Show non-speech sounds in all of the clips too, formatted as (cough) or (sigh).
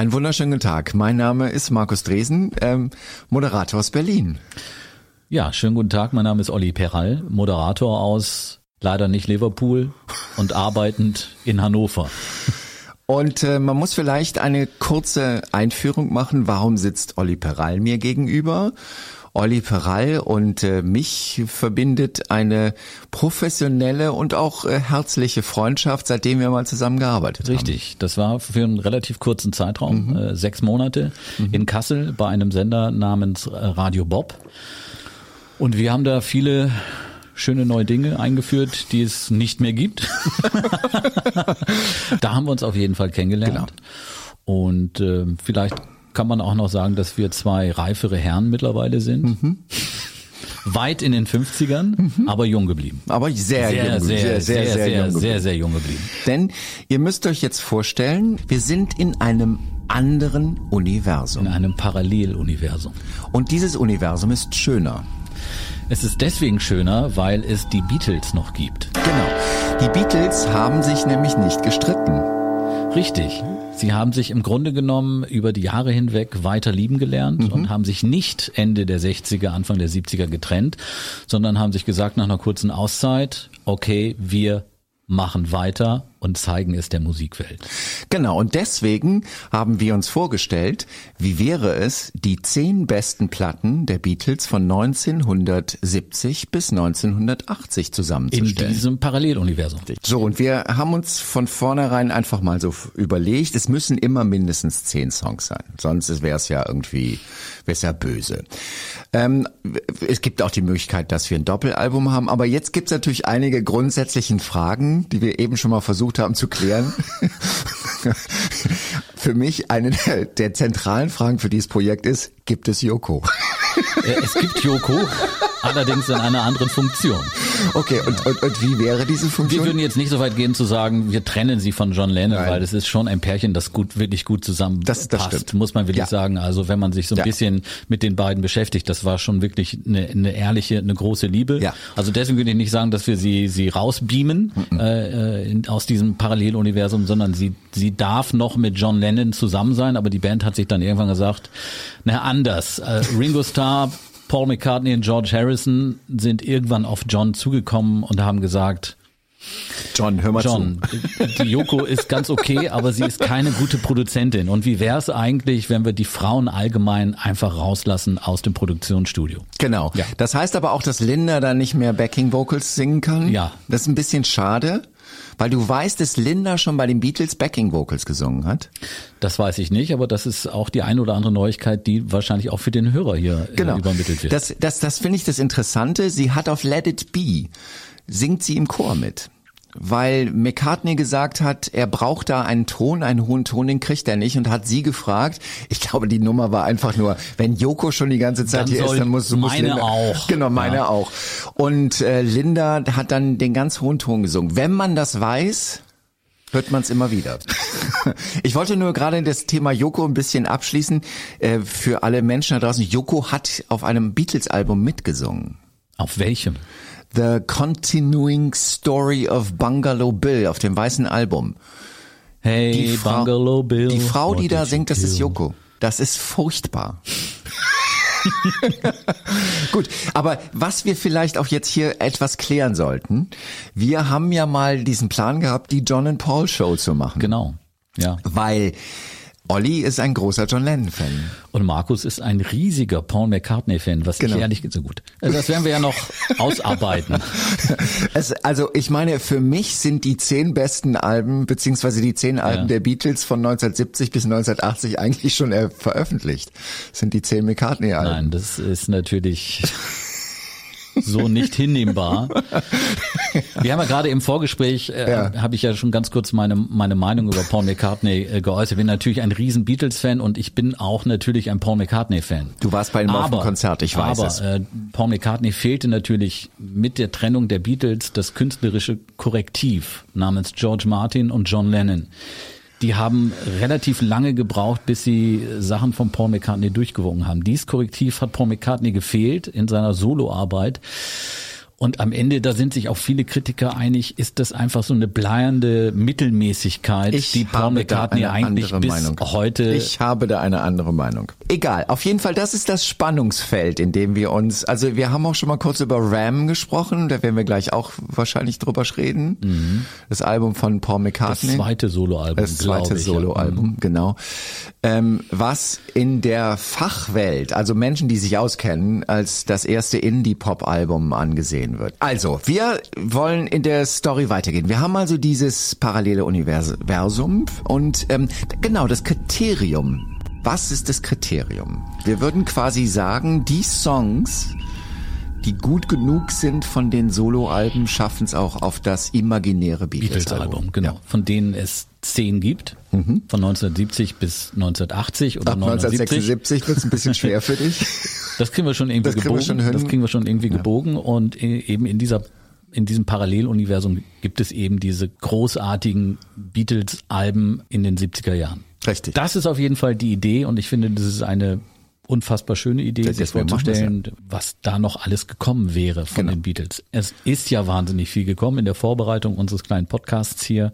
Einen wunderschönen guten Tag. Mein Name ist Markus Dresen, ähm, Moderator aus Berlin. Ja, schönen guten Tag. Mein Name ist Olli Peral, Moderator aus leider nicht Liverpool und arbeitend in Hannover. Und äh, man muss vielleicht eine kurze Einführung machen. Warum sitzt Olli Peral mir gegenüber? Olli Peral und äh, mich verbindet eine professionelle und auch äh, herzliche Freundschaft, seitdem wir mal zusammengearbeitet Richtig. haben. Richtig, das war für einen relativ kurzen Zeitraum, mhm. äh, sechs Monate mhm. in Kassel bei einem Sender namens äh, Radio Bob. Und wir haben da viele schöne neue Dinge eingeführt, die es nicht mehr gibt. (laughs) da haben wir uns auf jeden Fall kennengelernt. Genau. Und äh, vielleicht kann man auch noch sagen, dass wir zwei reifere Herren mittlerweile sind. Mhm. (laughs) Weit in den 50ern, mhm. aber jung geblieben. Aber sehr, sehr jung, sehr, sehr, sehr, sehr, sehr, jung sehr, sehr jung geblieben. Denn ihr müsst euch jetzt vorstellen, wir sind in einem anderen Universum. In einem Paralleluniversum. Und dieses Universum ist schöner. Es ist deswegen schöner, weil es die Beatles noch gibt. Genau. Die Beatles haben sich nämlich nicht gestritten. Richtig. Sie haben sich im Grunde genommen über die Jahre hinweg weiter lieben gelernt mhm. und haben sich nicht Ende der 60er, Anfang der 70er getrennt, sondern haben sich gesagt nach einer kurzen Auszeit, okay, wir machen weiter und zeigen es der Musikwelt. Genau, und deswegen haben wir uns vorgestellt, wie wäre es, die zehn besten Platten der Beatles von 1970 bis 1980 zusammenzustellen. In diesem Paralleluniversum. So, und wir haben uns von vornherein einfach mal so überlegt, es müssen immer mindestens zehn Songs sein, sonst wäre es ja irgendwie, wäre es ja böse. Ähm, es gibt auch die Möglichkeit, dass wir ein Doppelalbum haben, aber jetzt gibt es natürlich einige grundsätzlichen Fragen, die wir eben schon mal versucht versucht haben zu klären. (laughs) für mich eine der, der, zentralen Fragen für dieses Projekt ist, gibt es Yoko? Es gibt Yoko, allerdings in einer anderen Funktion. Okay, und, und, und wie wäre diese Funktion? Wir würden jetzt nicht so weit gehen zu sagen, wir trennen sie von John Lennon, Nein. weil das ist schon ein Pärchen, das gut, wirklich gut zusammen das, das stimmt. muss man wirklich ja. sagen. Also wenn man sich so ein ja. bisschen mit den beiden beschäftigt, das war schon wirklich eine, eine ehrliche, eine große Liebe. Ja. Also deswegen würde ich nicht sagen, dass wir sie, sie rausbeamen mhm. äh, in, aus diesem Paralleluniversum, sondern sie, sie darf noch mit John Lennon zusammen sein, aber die Band hat sich dann irgendwann gesagt, na anders. Äh, Ringo Starr Paul McCartney und George Harrison sind irgendwann auf John zugekommen und haben gesagt, John, hör mal John, zu. die Yoko ist ganz okay, aber sie ist keine gute Produzentin. Und wie wäre es eigentlich, wenn wir die Frauen allgemein einfach rauslassen aus dem Produktionsstudio? Genau. Ja. Das heißt aber auch, dass Linda dann nicht mehr Backing Vocals singen kann. Ja. Das ist ein bisschen schade. Weil du weißt, dass Linda schon bei den Beatles Backing Vocals gesungen hat? Das weiß ich nicht, aber das ist auch die eine oder andere Neuigkeit, die wahrscheinlich auch für den Hörer hier äh, genau. übermittelt wird. Das, das, das finde ich das Interessante. Sie hat auf Let It Be, singt sie im Chor mit weil McCartney gesagt hat, er braucht da einen Ton, einen hohen Ton, den kriegt er nicht und hat sie gefragt. Ich glaube, die Nummer war einfach nur, wenn Joko schon die ganze Zeit dann hier ist, dann muss, muss meine Linda, auch. Genau, meine ja. auch. Und äh, Linda hat dann den ganz hohen Ton gesungen. Wenn man das weiß, hört man es immer wieder. (laughs) ich wollte nur gerade das Thema Joko ein bisschen abschließen. Äh, für alle Menschen da draußen, Joko hat auf einem Beatles-Album mitgesungen. Auf welchem? The Continuing Story of Bungalow Bill auf dem weißen Album. Hey, die Bungalow Bill. Die Frau, die da singt, das ist Yoko. Das ist furchtbar. (laughs) Gut, aber was wir vielleicht auch jetzt hier etwas klären sollten, wir haben ja mal diesen Plan gehabt, die John and Paul Show zu machen. Genau. Ja. Weil Olli ist ein großer John Lennon-Fan. Und Markus ist ein riesiger Paul McCartney-Fan, was genau. ich ehrlich so gut. Also das werden wir ja noch (laughs) ausarbeiten. Es, also ich meine, für mich sind die zehn besten Alben, beziehungsweise die zehn Alben ja. der Beatles von 1970 bis 1980 eigentlich schon veröffentlicht. Das sind die zehn McCartney-Alben. Nein, das ist natürlich (laughs) so nicht hinnehmbar. (laughs) Wir haben ja gerade im Vorgespräch, äh, ja. habe ich ja schon ganz kurz meine, meine Meinung über Paul McCartney äh, geäußert. Ich bin natürlich ein riesen Beatles-Fan und ich bin auch natürlich ein Paul McCartney-Fan. Du warst bei ihm auf dem Konzert, ich weiß aber, es. Äh, Paul McCartney fehlte natürlich mit der Trennung der Beatles das künstlerische Korrektiv namens George Martin und John Lennon die haben relativ lange gebraucht, bis sie Sachen von Paul McCartney durchgewungen haben. Dies Korrektiv hat Paul McCartney gefehlt in seiner Soloarbeit. Und am Ende, da sind sich auch viele Kritiker einig, ist das einfach so eine bleiernde Mittelmäßigkeit, ich die Paul McCartney eigentlich bis Meinung. heute. Ich habe da eine andere Meinung. Egal, auf jeden Fall, das ist das Spannungsfeld, in dem wir uns, also wir haben auch schon mal kurz über Ram gesprochen, da werden wir gleich auch wahrscheinlich drüber reden. Mhm. Das Album von Paul McCartney. Das zweite Soloalbum. Das zweite Soloalbum, mhm. genau. Ähm, was in der Fachwelt, also Menschen, die sich auskennen, als das erste Indie-Pop-Album angesehen gehen wird. Also, wir wollen in der Story weitergehen. Wir haben also dieses parallele Universum und ähm, genau das Kriterium. Was ist das Kriterium? Wir würden quasi sagen, die Songs, die gut genug sind von den Soloalben, schaffen es auch auf das imaginäre Beatles-Album. Beatles genau. Ja. Von denen es zehn gibt, mhm. von 1970 bis 1980 oder Ab 1976 wird es ein bisschen schwer für dich. (laughs) Das kriegen wir schon irgendwie das gebogen. das kriegen wir schon irgendwie ja. gebogen und eben in dieser in diesem Paralleluniversum gibt es eben diese großartigen Beatles-Alben in den 70er Jahren. Richtig. Das ist auf jeden Fall die Idee und ich finde, das ist eine unfassbar schöne Idee, das sich vorzustellen, ja. was da noch alles gekommen wäre von genau. den Beatles. Es ist ja wahnsinnig viel gekommen in der Vorbereitung unseres kleinen Podcasts hier.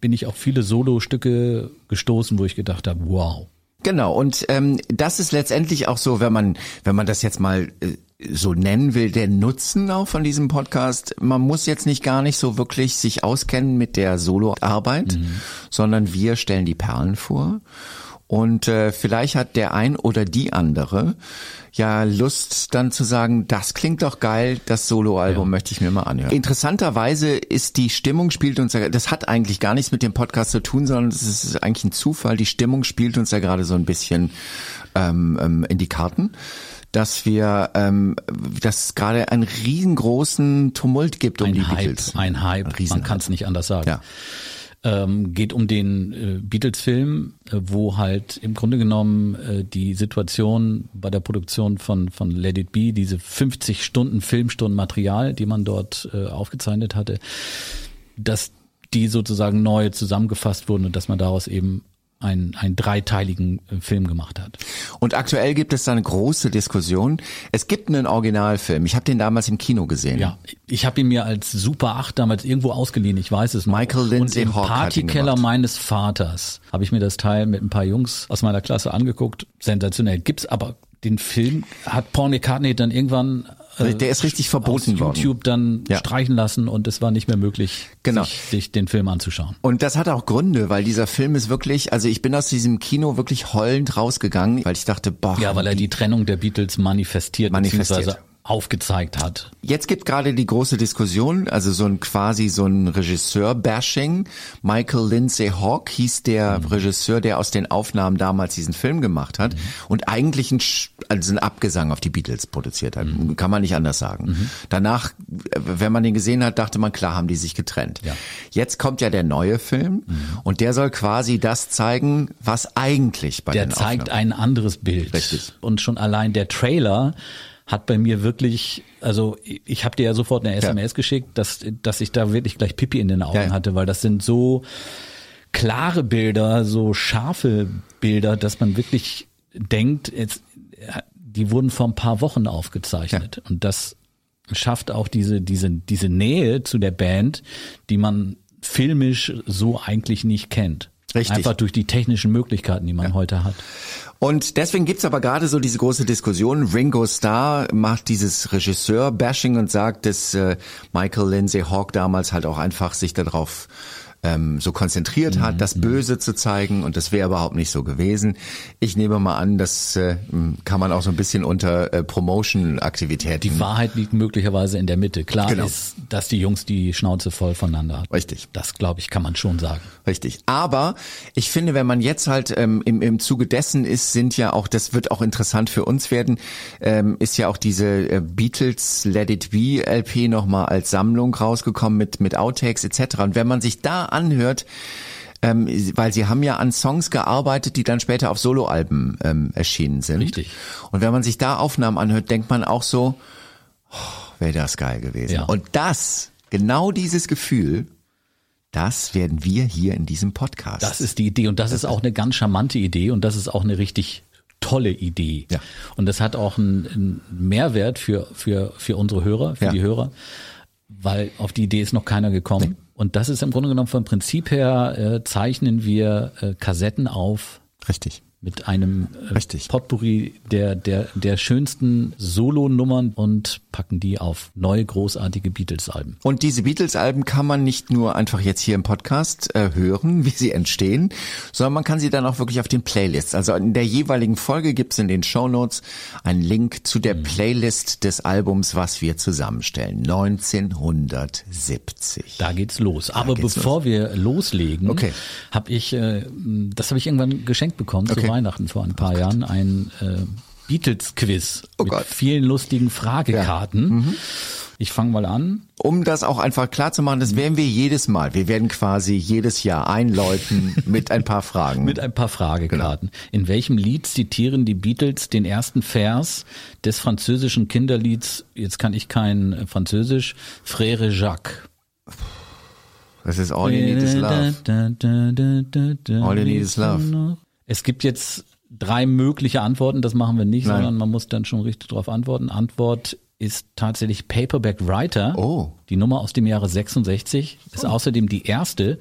Bin ich auf viele Solo-Stücke gestoßen, wo ich gedacht habe, wow, Genau, und ähm, das ist letztendlich auch so, wenn man, wenn man das jetzt mal äh, so nennen will, der Nutzen auch von diesem Podcast. Man muss jetzt nicht gar nicht so wirklich sich auskennen mit der Soloarbeit, mhm. sondern wir stellen die Perlen vor. Und äh, vielleicht hat der ein oder die andere ja Lust dann zu sagen, das klingt doch geil, das Soloalbum ja. möchte ich mir mal anhören. Interessanterweise ist die Stimmung spielt uns ja, das hat eigentlich gar nichts mit dem Podcast zu tun, sondern es ist eigentlich ein Zufall. Die Stimmung spielt uns ja gerade so ein bisschen ähm, ähm, in die Karten dass wir, ähm, dass gerade einen riesengroßen Tumult gibt um ein die Hype, Beatles. Ein Hype, ein man kann es nicht anders sagen. Ja. Ähm, geht um den äh, Beatles-Film, äh, wo halt im Grunde genommen äh, die Situation bei der Produktion von, von Let It Be, diese 50 Stunden Filmstunden Material, die man dort äh, aufgezeichnet hatte, dass die sozusagen neu zusammengefasst wurden und dass man daraus eben einen, einen dreiteiligen äh, Film gemacht hat. Und aktuell gibt es da eine große Diskussion. Es gibt einen Originalfilm. Ich habe den damals im Kino gesehen. Ja, ich habe ihn mir als Super 8 damals irgendwo ausgeliehen. Ich weiß es noch. Michael Lindsay Und im Hawk Partykeller meines Vaters habe ich mir das Teil mit ein paar Jungs aus meiner Klasse angeguckt. Sensationell. Gibt's aber den Film hat Paul McCartney dann irgendwann äh, der ist richtig verboten worden. YouTube dann ja. streichen lassen und es war nicht mehr möglich, genau. sich, sich, den Film anzuschauen. Und das hat auch Gründe, weil dieser Film ist wirklich, also ich bin aus diesem Kino wirklich heulend rausgegangen, weil ich dachte, boah. Ja, weil er die Trennung der Beatles manifestiert, manifestiert aufgezeigt hat. Jetzt gibt gerade die große Diskussion, also so ein quasi so ein Regisseur-Bashing. Michael Lindsay Hawk hieß der mhm. Regisseur, der aus den Aufnahmen damals diesen Film gemacht hat mhm. und eigentlich ein, also ein Abgesang auf die Beatles produziert hat. Mhm. Kann man nicht anders sagen. Mhm. Danach, wenn man den gesehen hat, dachte man, klar haben die sich getrennt. Ja. Jetzt kommt ja der neue Film mhm. und der soll quasi das zeigen, was eigentlich bei der den Der zeigt Aufnahmen. ein anderes Bild. Richtig. Und schon allein der Trailer hat bei mir wirklich, also ich habe dir ja sofort eine SMS ja. geschickt, dass, dass ich da wirklich gleich Pipi in den Augen ja. hatte, weil das sind so klare Bilder, so scharfe Bilder, dass man wirklich denkt, jetzt, die wurden vor ein paar Wochen aufgezeichnet. Ja. Und das schafft auch diese, diese, diese Nähe zu der Band, die man filmisch so eigentlich nicht kennt. Richtig. Einfach durch die technischen Möglichkeiten, die man ja. heute hat. Und deswegen gibt's aber gerade so diese große Diskussion. Ringo Starr macht dieses Regisseur-Bashing und sagt, dass äh, Michael Lindsay Hawk damals halt auch einfach sich darauf ähm, so konzentriert mhm. hat, das mhm. Böse zu zeigen und das wäre überhaupt nicht so gewesen. Ich nehme mal an, das äh, kann man auch so ein bisschen unter äh, Promotion-Aktivitäten. Die Wahrheit liegt möglicherweise in der Mitte. Klar genau. ist, dass die Jungs die Schnauze voll voneinander haben. Richtig. Das glaube ich, kann man schon sagen. Richtig. Aber ich finde, wenn man jetzt halt ähm, im, im Zuge dessen ist, sind ja auch, das wird auch interessant für uns werden, ähm, ist ja auch diese äh, Beatles Let It Be LP nochmal als Sammlung rausgekommen mit, mit Outtakes etc. Und wenn man sich da anhört, ähm, weil sie haben ja an Songs gearbeitet, die dann später auf Soloalben ähm, erschienen sind. Richtig. Und wenn man sich da Aufnahmen anhört, denkt man auch so, oh, wäre das geil gewesen. Ja. Und das, genau dieses Gefühl, das werden wir hier in diesem Podcast. Das ist die Idee und das, das ist auch eine ganz charmante Idee und das ist auch eine richtig tolle Idee. Ja. Und das hat auch einen, einen Mehrwert für, für, für unsere Hörer, für ja. die Hörer, weil auf die Idee ist noch keiner gekommen. Nee. Und das ist im Grunde genommen vom Prinzip her, äh, zeichnen wir äh, Kassetten auf. Richtig mit einem äh, Richtig. Potpourri der, der, der schönsten Solo-Nummern und packen die auf neue großartige Beatles-Alben. Und diese Beatles-Alben kann man nicht nur einfach jetzt hier im Podcast äh, hören, wie sie entstehen, sondern man kann sie dann auch wirklich auf den Playlists. Also in der jeweiligen Folge gibt's in den Show Notes einen Link zu der mhm. Playlist des Albums, was wir zusammenstellen. 1970. Da geht's los. Da Aber geht's bevor los. wir loslegen, okay. habe ich, äh, das habe ich irgendwann geschenkt bekommen. Okay. Weihnachten vor ein paar oh Jahren ein äh, Beatles-Quiz oh mit Gott. vielen lustigen Fragekarten. Ja. Mhm. Ich fange mal an. Um das auch einfach klar zu machen, das werden wir jedes Mal. Wir werden quasi jedes Jahr einläuten mit ein paar Fragen. mit ein paar Fragekarten. Genau. In welchem Lied zitieren die Beatles den ersten Vers des französischen Kinderlieds, jetzt kann ich kein Französisch, Frère Jacques? Das ist All You Need Is Love. All You Need Is Love. Es gibt jetzt drei mögliche Antworten, das machen wir nicht, Nein. sondern man muss dann schon richtig darauf antworten. Antwort ist tatsächlich Paperback Writer. Oh. Die Nummer aus dem Jahre 66 ist oh. außerdem die erste,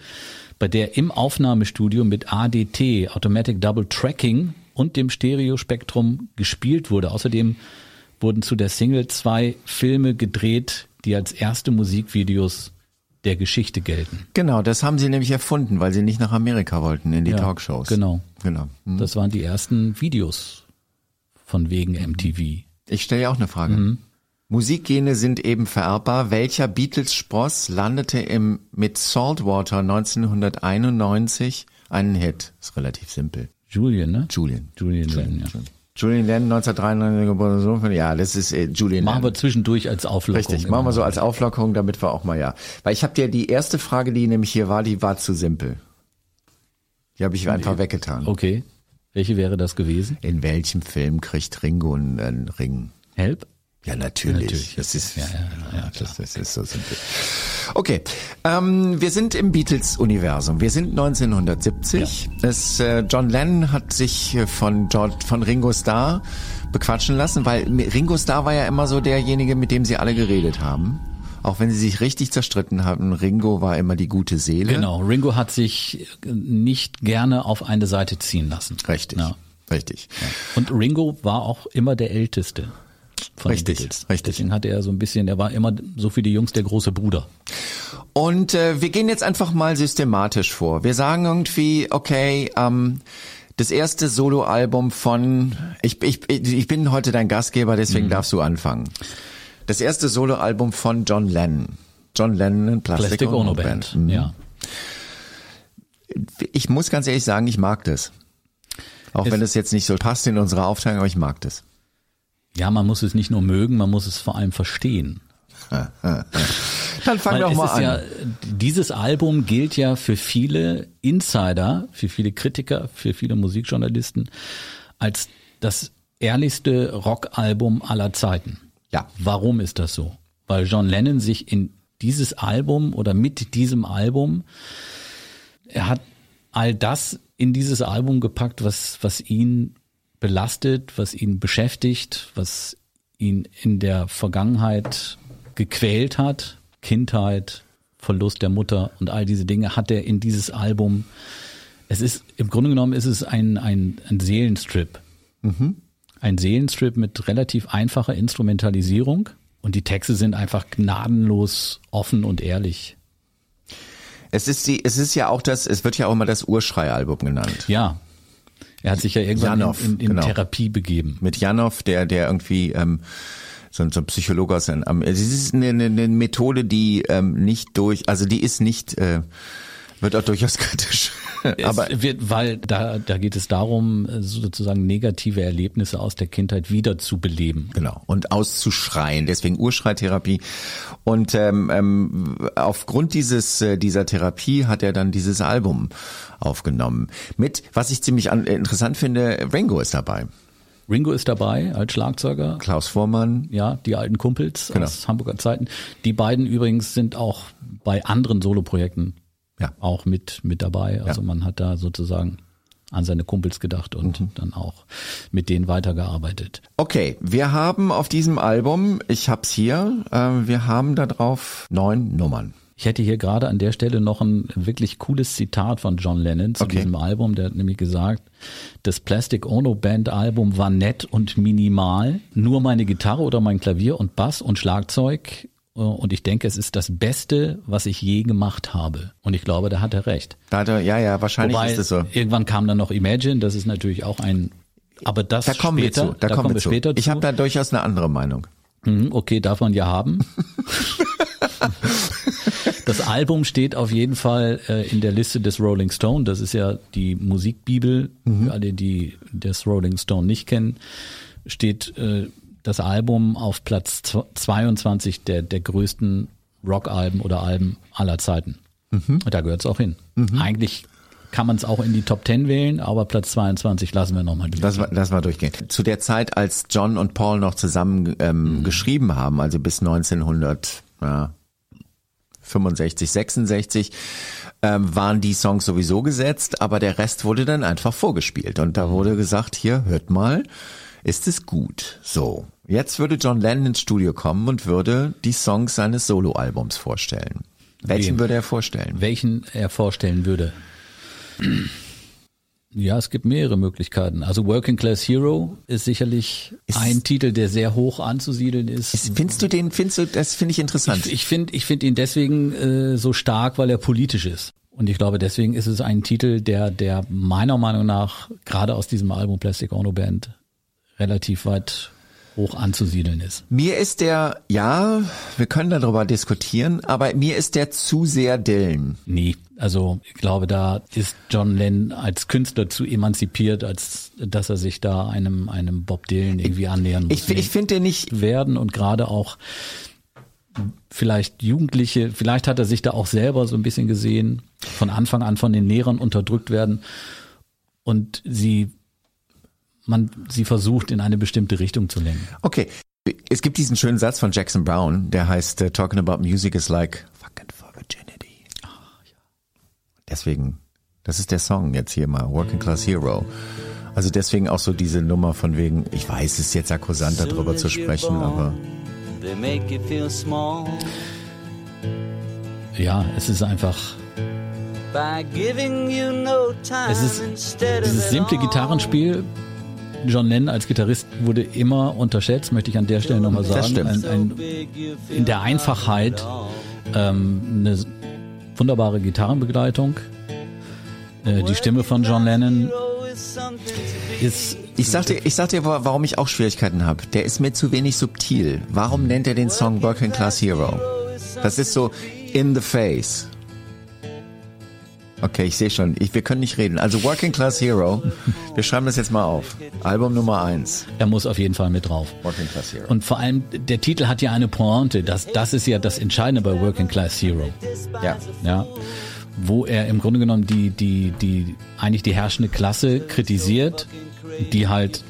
bei der im Aufnahmestudio mit ADT, Automatic Double Tracking und dem Stereospektrum gespielt wurde. Außerdem wurden zu der Single zwei Filme gedreht, die als erste Musikvideos der Geschichte gelten. Genau, das haben sie nämlich erfunden, weil sie nicht nach Amerika wollten in die ja, Talkshows. Genau. Genau. Mhm. Das waren die ersten Videos von wegen MTV. Ich stelle ja auch eine Frage. Mhm. Musikgene sind eben vererbbar. Welcher Beatles-Spross landete im mit Saltwater 1991 einen Hit? Ist relativ simpel. Julian, ne? Julian. Julian, Julian, ja. Julian Lennon 1993 geboren Sohn ja, das ist äh, Julian Machen Lennon. wir zwischendurch als Auflockerung. Richtig, machen wir so als Auflockerung, damit wir auch mal ja. Weil ich habe dir die erste Frage, die nämlich hier war, die war zu simpel. Die habe ich einfach weggetan. Okay. Welche wäre das gewesen? In welchem Film kriegt Ringo einen Ring? Help? Ja, natürlich. natürlich. Das ist, ja, ja, ja, klar. Das, ist so simpel. Okay, ähm, wir sind im Beatles-Universum. Wir sind 1970. Ja. Es, äh, John Lennon hat sich von, George, von Ringo Starr bequatschen lassen, weil Ringo Starr war ja immer so derjenige, mit dem sie alle geredet haben. Auch wenn sie sich richtig zerstritten haben, Ringo war immer die gute Seele. Genau, Ringo hat sich nicht gerne auf eine Seite ziehen lassen. Richtig. Ja. Richtig. Ja. Und Ringo war auch immer der Älteste von richtig, richtig. Deswegen hatte er so ein bisschen, er war immer so für die Jungs der große Bruder. Und äh, wir gehen jetzt einfach mal systematisch vor. Wir sagen irgendwie, okay, ähm, das erste Soloalbum von, ich, ich, ich bin heute dein Gastgeber, deswegen mhm. darfst du anfangen. Das erste Soloalbum von John Lennon. John Lennon, Plastic, Plastic Ono Band. Band. Mhm. Ja. Ich muss ganz ehrlich sagen, ich mag das. Auch es wenn es jetzt nicht so passt in unsere Aufteilung, aber ich mag das. Ja, man muss es nicht nur mögen, man muss es vor allem verstehen. (laughs) Dann fang doch mal an. Ja, dieses Album gilt ja für viele Insider, für viele Kritiker, für viele Musikjournalisten als das ehrlichste Rockalbum aller Zeiten. Ja. Warum ist das so? Weil John Lennon sich in dieses Album oder mit diesem Album, er hat all das in dieses Album gepackt, was, was ihn belastet, was ihn beschäftigt, was ihn in der Vergangenheit gequält hat, Kindheit, Verlust der Mutter und all diese Dinge hat er in dieses Album. Es ist, im Grunde genommen ist es ein, ein, ein Seelenstrip. Mhm. Ein Seelenstrip mit relativ einfacher Instrumentalisierung und die Texte sind einfach gnadenlos offen und ehrlich. Es ist die, es ist ja auch das, es wird ja auch immer das Urschrei-Album genannt. Ja. Er hat sich ja irgendwann Janov, in, in, in genau. Therapie begeben. Mit Janov, der, der irgendwie ähm, so, so ein Psychologe aus einem. Es ist eine, eine, eine Methode, die ähm, nicht durch, also die ist nicht, äh, wird auch durchaus kritisch aber wird, weil da, da geht es darum, sozusagen negative Erlebnisse aus der Kindheit wieder zu beleben. Genau. Und auszuschreien. Deswegen Urschreitherapie. Und ähm, ähm, aufgrund dieses äh, dieser Therapie hat er dann dieses Album aufgenommen. Mit, was ich ziemlich an, interessant finde, Ringo ist dabei. Ringo ist dabei als Schlagzeuger. Klaus Vormann. Ja, die alten Kumpels genau. aus Hamburger Zeiten. Die beiden übrigens sind auch bei anderen Soloprojekten ja. auch mit, mit dabei. Also ja. man hat da sozusagen an seine Kumpels gedacht und mhm. dann auch mit denen weitergearbeitet. Okay, wir haben auf diesem Album, ich hab's hier, äh, wir haben da drauf neun Nummern. Ich hätte hier gerade an der Stelle noch ein wirklich cooles Zitat von John Lennon zu okay. diesem Album. Der hat nämlich gesagt, das Plastic Ono Band Album war nett und minimal. Nur meine Gitarre oder mein Klavier und Bass und Schlagzeug und ich denke, es ist das Beste, was ich je gemacht habe. Und ich glaube, da hat er recht. Da hat er, ja, ja, wahrscheinlich Wobei, ist es so. Irgendwann kam dann noch Imagine, das ist natürlich auch ein, aber das da kommen später, wir zu. Da, da kommen wir später zu. Ich habe da durchaus eine andere Meinung. Mhm, okay, darf man ja haben. (laughs) das Album steht auf jeden Fall äh, in der Liste des Rolling Stone. Das ist ja die Musikbibel. Mhm. Für alle, die das Rolling Stone nicht kennen, steht äh, das Album auf Platz 22 der, der größten Rockalben oder Alben aller Zeiten. Mhm. Da gehört es auch hin. Mhm. Eigentlich kann man es auch in die Top 10 wählen, aber Platz 22 lassen wir nochmal durch. Lass, lass mal durchgehen. Zu der Zeit, als John und Paul noch zusammen ähm, mhm. geschrieben haben, also bis 1965, 66, ähm, waren die Songs sowieso gesetzt, aber der Rest wurde dann einfach vorgespielt. Und da wurde gesagt, hier, hört mal, ist es gut. So, jetzt würde John Lennon ins Studio kommen und würde die Songs seines Soloalbums vorstellen. Welchen Wem? würde er vorstellen? Welchen er vorstellen würde? Ja, es gibt mehrere Möglichkeiten. Also Working Class Hero ist sicherlich ist ein Titel, der sehr hoch anzusiedeln ist. ist. Findest du den, findest du, das finde ich interessant. Ich, ich finde ich finde ihn deswegen äh, so stark, weil er politisch ist. Und ich glaube, deswegen ist es ein Titel, der, der meiner Meinung nach gerade aus diesem Album Plastic Ono Band relativ weit hoch anzusiedeln ist. Mir ist der, ja, wir können darüber diskutieren, aber mir ist der zu sehr Dylan. Nee, also ich glaube, da ist John Lennon als Künstler zu emanzipiert, als dass er sich da einem, einem Bob Dylan irgendwie annähern muss. Ich, ich finde den nicht werden und gerade auch vielleicht Jugendliche, vielleicht hat er sich da auch selber so ein bisschen gesehen, von Anfang an von den Lehrern unterdrückt werden und sie man sie versucht, in eine bestimmte Richtung zu lenken. Okay. Es gibt diesen schönen Satz von Jackson Brown, der heißt, uh, talking about music is like fucking for virginity. Ja. Deswegen, das ist der Song jetzt hier mal, Working Class Hero. Also deswegen auch so diese Nummer von wegen, ich weiß, es ist jetzt akkusant darüber zu sprechen, aber. Ja, es ist einfach. Es ist dieses simple Gitarrenspiel John Lennon als Gitarrist wurde immer unterschätzt, möchte ich an der Stelle nochmal sagen. Ein, ein, in der Einfachheit ähm, eine wunderbare Gitarrenbegleitung. Äh, die Stimme von John Lennon ist. Ich sag dir, ich sag dir, warum ich auch Schwierigkeiten habe. Der ist mir zu wenig subtil. Warum nennt er den Song Working Class Hero? Das ist so in the face. Okay, ich sehe schon. Ich, wir können nicht reden. Also Working Class Hero. Wir schreiben das jetzt mal auf. Album Nummer eins. Er muss auf jeden Fall mit drauf. Working Class Hero. Und vor allem, der Titel hat ja eine Pointe. Das, das ist ja das Entscheidende bei Working Class Hero. Ja. Ja. Wo er im Grunde genommen die, die, die, eigentlich die herrschende Klasse kritisiert, die halt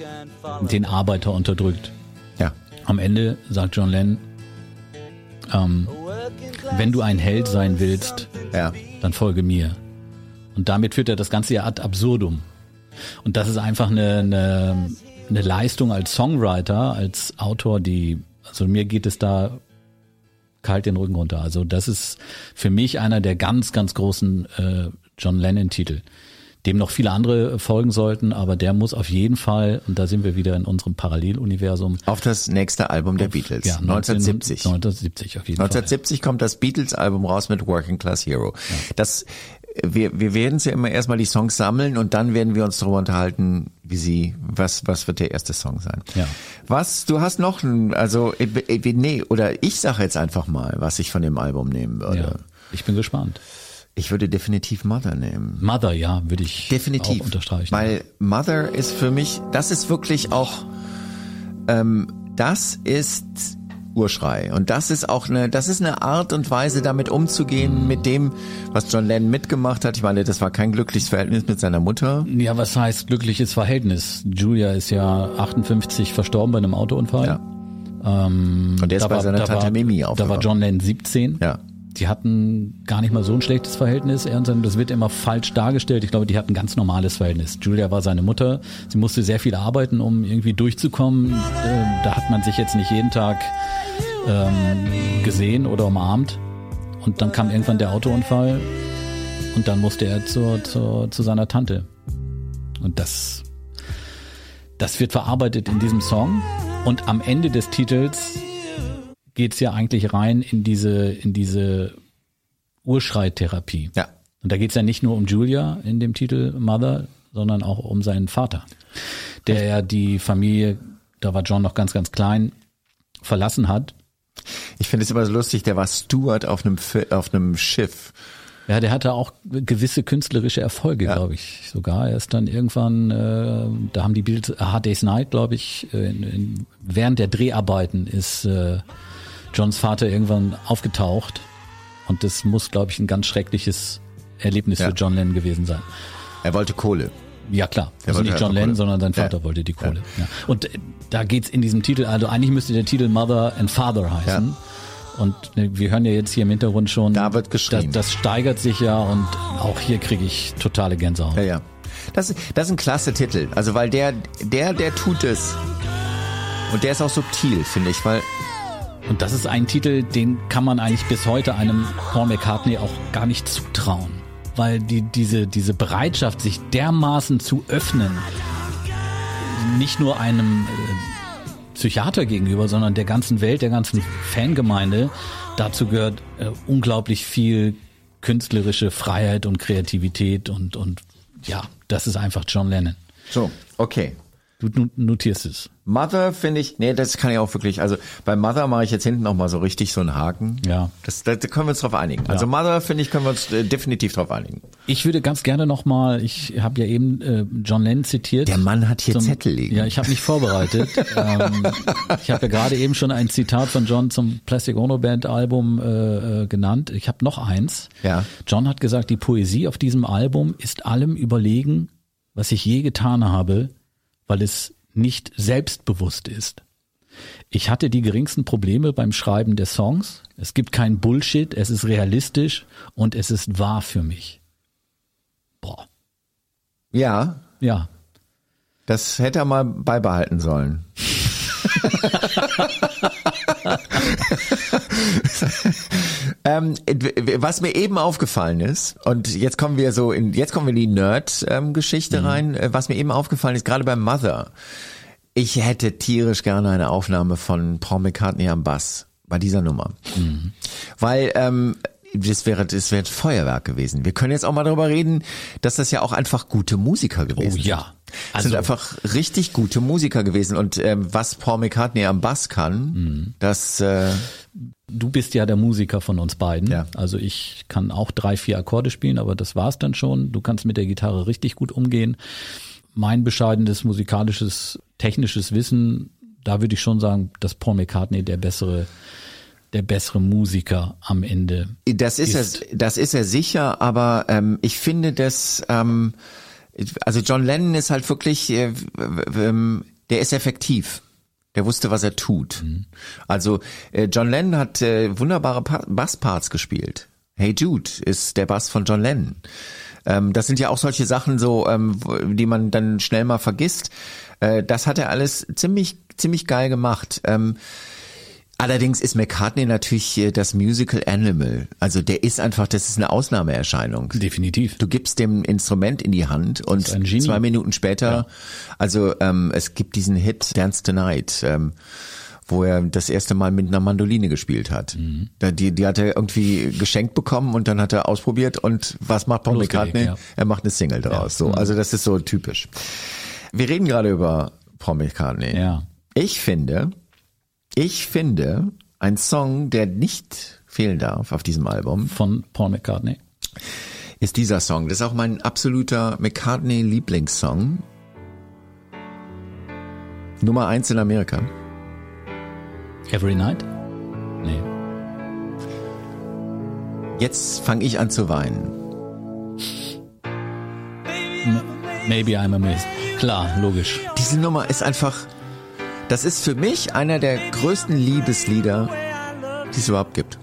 den Arbeiter unterdrückt. Ja. Am Ende sagt John Lennon, ähm, wenn du ein Held sein willst, ja. dann folge mir. Und damit führt er das Ganze ja ad absurdum. Und das ist einfach eine, eine, eine Leistung als Songwriter, als Autor, die, also mir geht es da kalt den Rücken runter. Also das ist für mich einer der ganz, ganz großen äh, John Lennon-Titel. dem noch viele andere folgen sollten, aber der muss auf jeden Fall, und da sind wir wieder in unserem Paralleluniversum. Auf das nächste Album der Beatles. Ja, 1970. 1970 auf jeden 1970 Fall. kommt das Beatles-Album raus mit Working Class Hero. Ja. Das wir, wir werden ja immer erstmal die Songs sammeln und dann werden wir uns darüber unterhalten, wie sie, was, was wird der erste Song sein. Ja. Was, du hast noch, ein, also, nee, oder ich sage jetzt einfach mal, was ich von dem Album nehmen würde. Ja, ich bin gespannt. Ich würde definitiv Mother nehmen. Mother, ja, würde ich definitiv auch unterstreichen. Weil Mother ist für mich, das ist wirklich auch, ähm, das ist Urschrei. Und das ist auch eine, das ist eine Art und Weise, damit umzugehen, mit dem, was John Lennon mitgemacht hat. Ich meine, das war kein glückliches Verhältnis mit seiner Mutter. Ja, was heißt glückliches Verhältnis? Julia ist ja 58 verstorben bei einem Autounfall. Ja. Ähm, und der ist bei war, seiner Tante war, Mimi Da war John Lennon 17. Ja die hatten gar nicht mal so ein schlechtes Verhältnis. Er und sein, das wird immer falsch dargestellt. Ich glaube, die hatten ein ganz normales Verhältnis. Julia war seine Mutter. Sie musste sehr viel arbeiten, um irgendwie durchzukommen. Äh, da hat man sich jetzt nicht jeden Tag ähm, gesehen oder umarmt. Und dann kam irgendwann der Autounfall und dann musste er zur, zur, zu seiner Tante. Und das, das wird verarbeitet in diesem Song. Und am Ende des Titels geht's ja eigentlich rein in diese, in diese Urschreitherapie. Ja. Und da geht's ja nicht nur um Julia in dem Titel Mother, sondern auch um seinen Vater, der ja die Familie, da war John noch ganz, ganz klein, verlassen hat. Ich finde es immer so lustig, der war Steward auf einem, auf einem Schiff. Ja, der hatte auch gewisse künstlerische Erfolge, ja. glaube ich, sogar. Er ist dann irgendwann, äh, da haben die Beatles, Hard Day's Night, glaube ich, äh, in, in, während der Dreharbeiten ist äh, Johns Vater irgendwann aufgetaucht und das muss, glaube ich, ein ganz schreckliches Erlebnis ja. für John Lennon gewesen sein. Er wollte Kohle. Ja klar, er also nicht John Lennon, sondern sein Vater ja. wollte die Kohle. Ja. Und äh, da geht's in diesem Titel, also eigentlich müsste der Titel Mother and Father heißen. Und ne, wir hören ja jetzt hier im Hintergrund schon, da wird geschrien. Das, das steigert sich ja und auch hier kriege ich totale Gänsehaut. Ja, ja. Das, das ist ein klasse Titel. Also weil der, der, der tut es. Und der ist auch subtil, finde ich, weil und das ist ein Titel, den kann man eigentlich bis heute einem Paul McCartney auch gar nicht zutrauen. Weil die, diese, diese Bereitschaft, sich dermaßen zu öffnen, nicht nur einem äh, Psychiater gegenüber, sondern der ganzen Welt, der ganzen Fangemeinde, dazu gehört äh, unglaublich viel künstlerische Freiheit und Kreativität und, und ja, das ist einfach John Lennon. So, okay. Du notierst es. Mother finde ich, nee, das kann ich auch wirklich, also bei Mother mache ich jetzt hinten noch mal so richtig so einen Haken. Ja. Das, da, da können wir uns drauf einigen. Ja. Also Mother finde ich, können wir uns äh, definitiv drauf einigen. Ich würde ganz gerne noch mal, ich habe ja eben äh, John Lennon zitiert. Der Mann hat hier zum, Zettel liegen. Ja, ich habe mich vorbereitet. (laughs) ähm, ich habe ja gerade eben schon ein Zitat von John zum Plastic Ono Band Album äh, äh, genannt. Ich habe noch eins. Ja. John hat gesagt, die Poesie auf diesem Album ist allem überlegen, was ich je getan habe weil es nicht selbstbewusst ist. Ich hatte die geringsten Probleme beim Schreiben der Songs. Es gibt kein Bullshit, es ist realistisch und es ist wahr für mich. Boah. Ja. Ja. Das hätte er mal beibehalten sollen. (laughs) (laughs) ähm, was mir eben aufgefallen ist, und jetzt kommen wir so in, jetzt kommen wir in die Nerd-Geschichte ähm, mhm. rein, äh, was mir eben aufgefallen ist, gerade beim Mother, ich hätte tierisch gerne eine Aufnahme von Paul McCartney am Bass bei dieser Nummer. Mhm. Weil ähm, das wäre, das wäre ein Feuerwerk gewesen. Wir können jetzt auch mal darüber reden, dass das ja auch einfach gute Musiker gewesen sind. Oh ja. Also, sind einfach richtig gute Musiker gewesen. Und ähm, was Paul McCartney am Bass kann, mhm. das äh, Du bist ja der Musiker von uns beiden. Ja. Also ich kann auch drei, vier Akkorde spielen, aber das war's dann schon. Du kannst mit der Gitarre richtig gut umgehen. Mein bescheidenes musikalisches, technisches Wissen, da würde ich schon sagen, dass Paul McCartney der bessere der bessere Musiker am Ende. Das ist, ist. er, das ist er sicher, aber ähm, ich finde das, ähm, also John Lennon ist halt wirklich, äh, äh, der ist effektiv. Der wusste, was er tut. Mhm. Also äh, John Lennon hat äh, wunderbare pa Bassparts gespielt. Hey Jude ist der Bass von John Lennon. Ähm, das sind ja auch solche Sachen so, ähm, die man dann schnell mal vergisst. Äh, das hat er alles ziemlich ziemlich geil gemacht. Ähm, Allerdings ist McCartney natürlich das Musical Animal. Also der ist einfach, das ist eine Ausnahmeerscheinung. Definitiv. Du gibst dem Instrument in die Hand und zwei Minuten später, ja. also ähm, es gibt diesen Hit Dance Tonight. Ähm, wo er das erste Mal mit einer Mandoline gespielt hat. Mhm. Die, die hat er irgendwie geschenkt bekommen und dann hat er ausprobiert und was macht Paul McCartney? Ja. Er macht eine Single draus. Ja. So, mhm. also das ist so typisch. Wir reden gerade über Paul McCartney. Ja. Ich finde, ich finde, ein Song, der nicht fehlen darf auf diesem Album. Von Paul McCartney. Ist dieser Song. Das ist auch mein absoluter McCartney-Lieblingssong. Nummer eins in Amerika. Every Night? Nee. Jetzt fange ich an zu weinen. Maybe I'm a Mist. Klar, logisch. Diese Nummer ist einfach, das ist für mich einer der größten Liebeslieder, die es überhaupt gibt.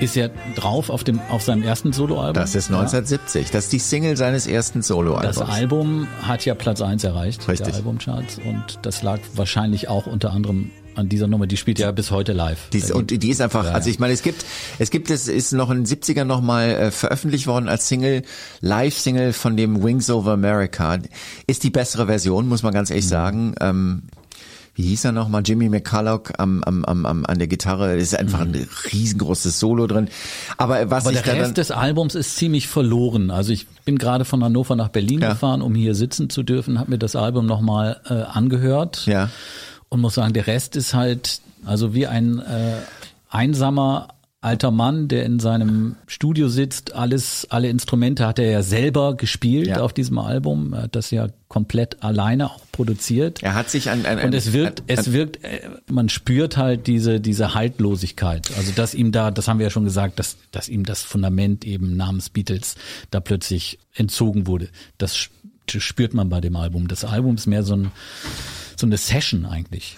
Ist ja drauf auf dem auf seinem ersten Soloalbum. Das ist 1970. Ja. Das ist die Single seines ersten Soloalbums. Das Album hat ja Platz 1 erreicht, Richtig. der Albumcharts und das lag wahrscheinlich auch unter anderem an dieser Nummer, die spielt ja bis heute live. Die ist, und die ist einfach, also ich meine, es gibt, es gibt, es ist noch in den 70ern nochmal äh, veröffentlicht worden als Single, Live-Single von dem Wings Over America. Ist die bessere Version, muss man ganz ehrlich mhm. sagen. Ähm, wie hieß er nochmal, Jimmy McCulloch am, am, am, am, an der Gitarre, ist einfach ein mhm. riesengroßes Solo drin. Aber was Aber ich der Rest des Albums ist ziemlich verloren. Also ich bin gerade von Hannover nach Berlin ja. gefahren, um hier sitzen zu dürfen, habe mir das Album nochmal äh, angehört. Ja. Und muss sagen, der Rest ist halt, also wie ein äh, einsamer alter Mann, der in seinem Studio sitzt, alles, alle Instrumente hat er ja selber gespielt ja. auf diesem Album, er hat das ja komplett alleine auch produziert. Er hat sich an, an, und es wirkt, an, es wirkt, äh, man spürt halt diese diese Haltlosigkeit. Also dass ihm da, das haben wir ja schon gesagt, dass dass ihm das Fundament eben namens Beatles da plötzlich entzogen wurde. Das spürt man bei dem Album. Das Album ist mehr so ein so eine Session eigentlich,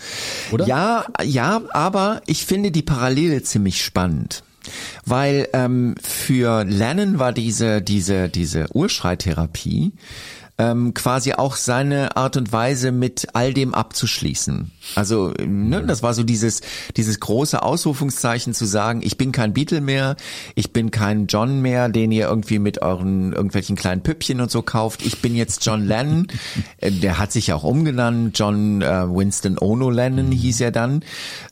oder? Ja, ja, aber ich finde die Parallele ziemlich spannend. Weil ähm, für Lennon war diese, diese, diese Urschreitherapie ähm, quasi auch seine Art und Weise mit all dem abzuschließen. Also ne, das war so dieses dieses große Ausrufungszeichen zu sagen, ich bin kein Beatle mehr, ich bin kein John mehr, den ihr irgendwie mit euren irgendwelchen kleinen Püppchen und so kauft. Ich bin jetzt John (laughs) Lennon. Äh, der hat sich auch umgenannt. John äh, Winston Ono Lennon mhm. hieß er dann.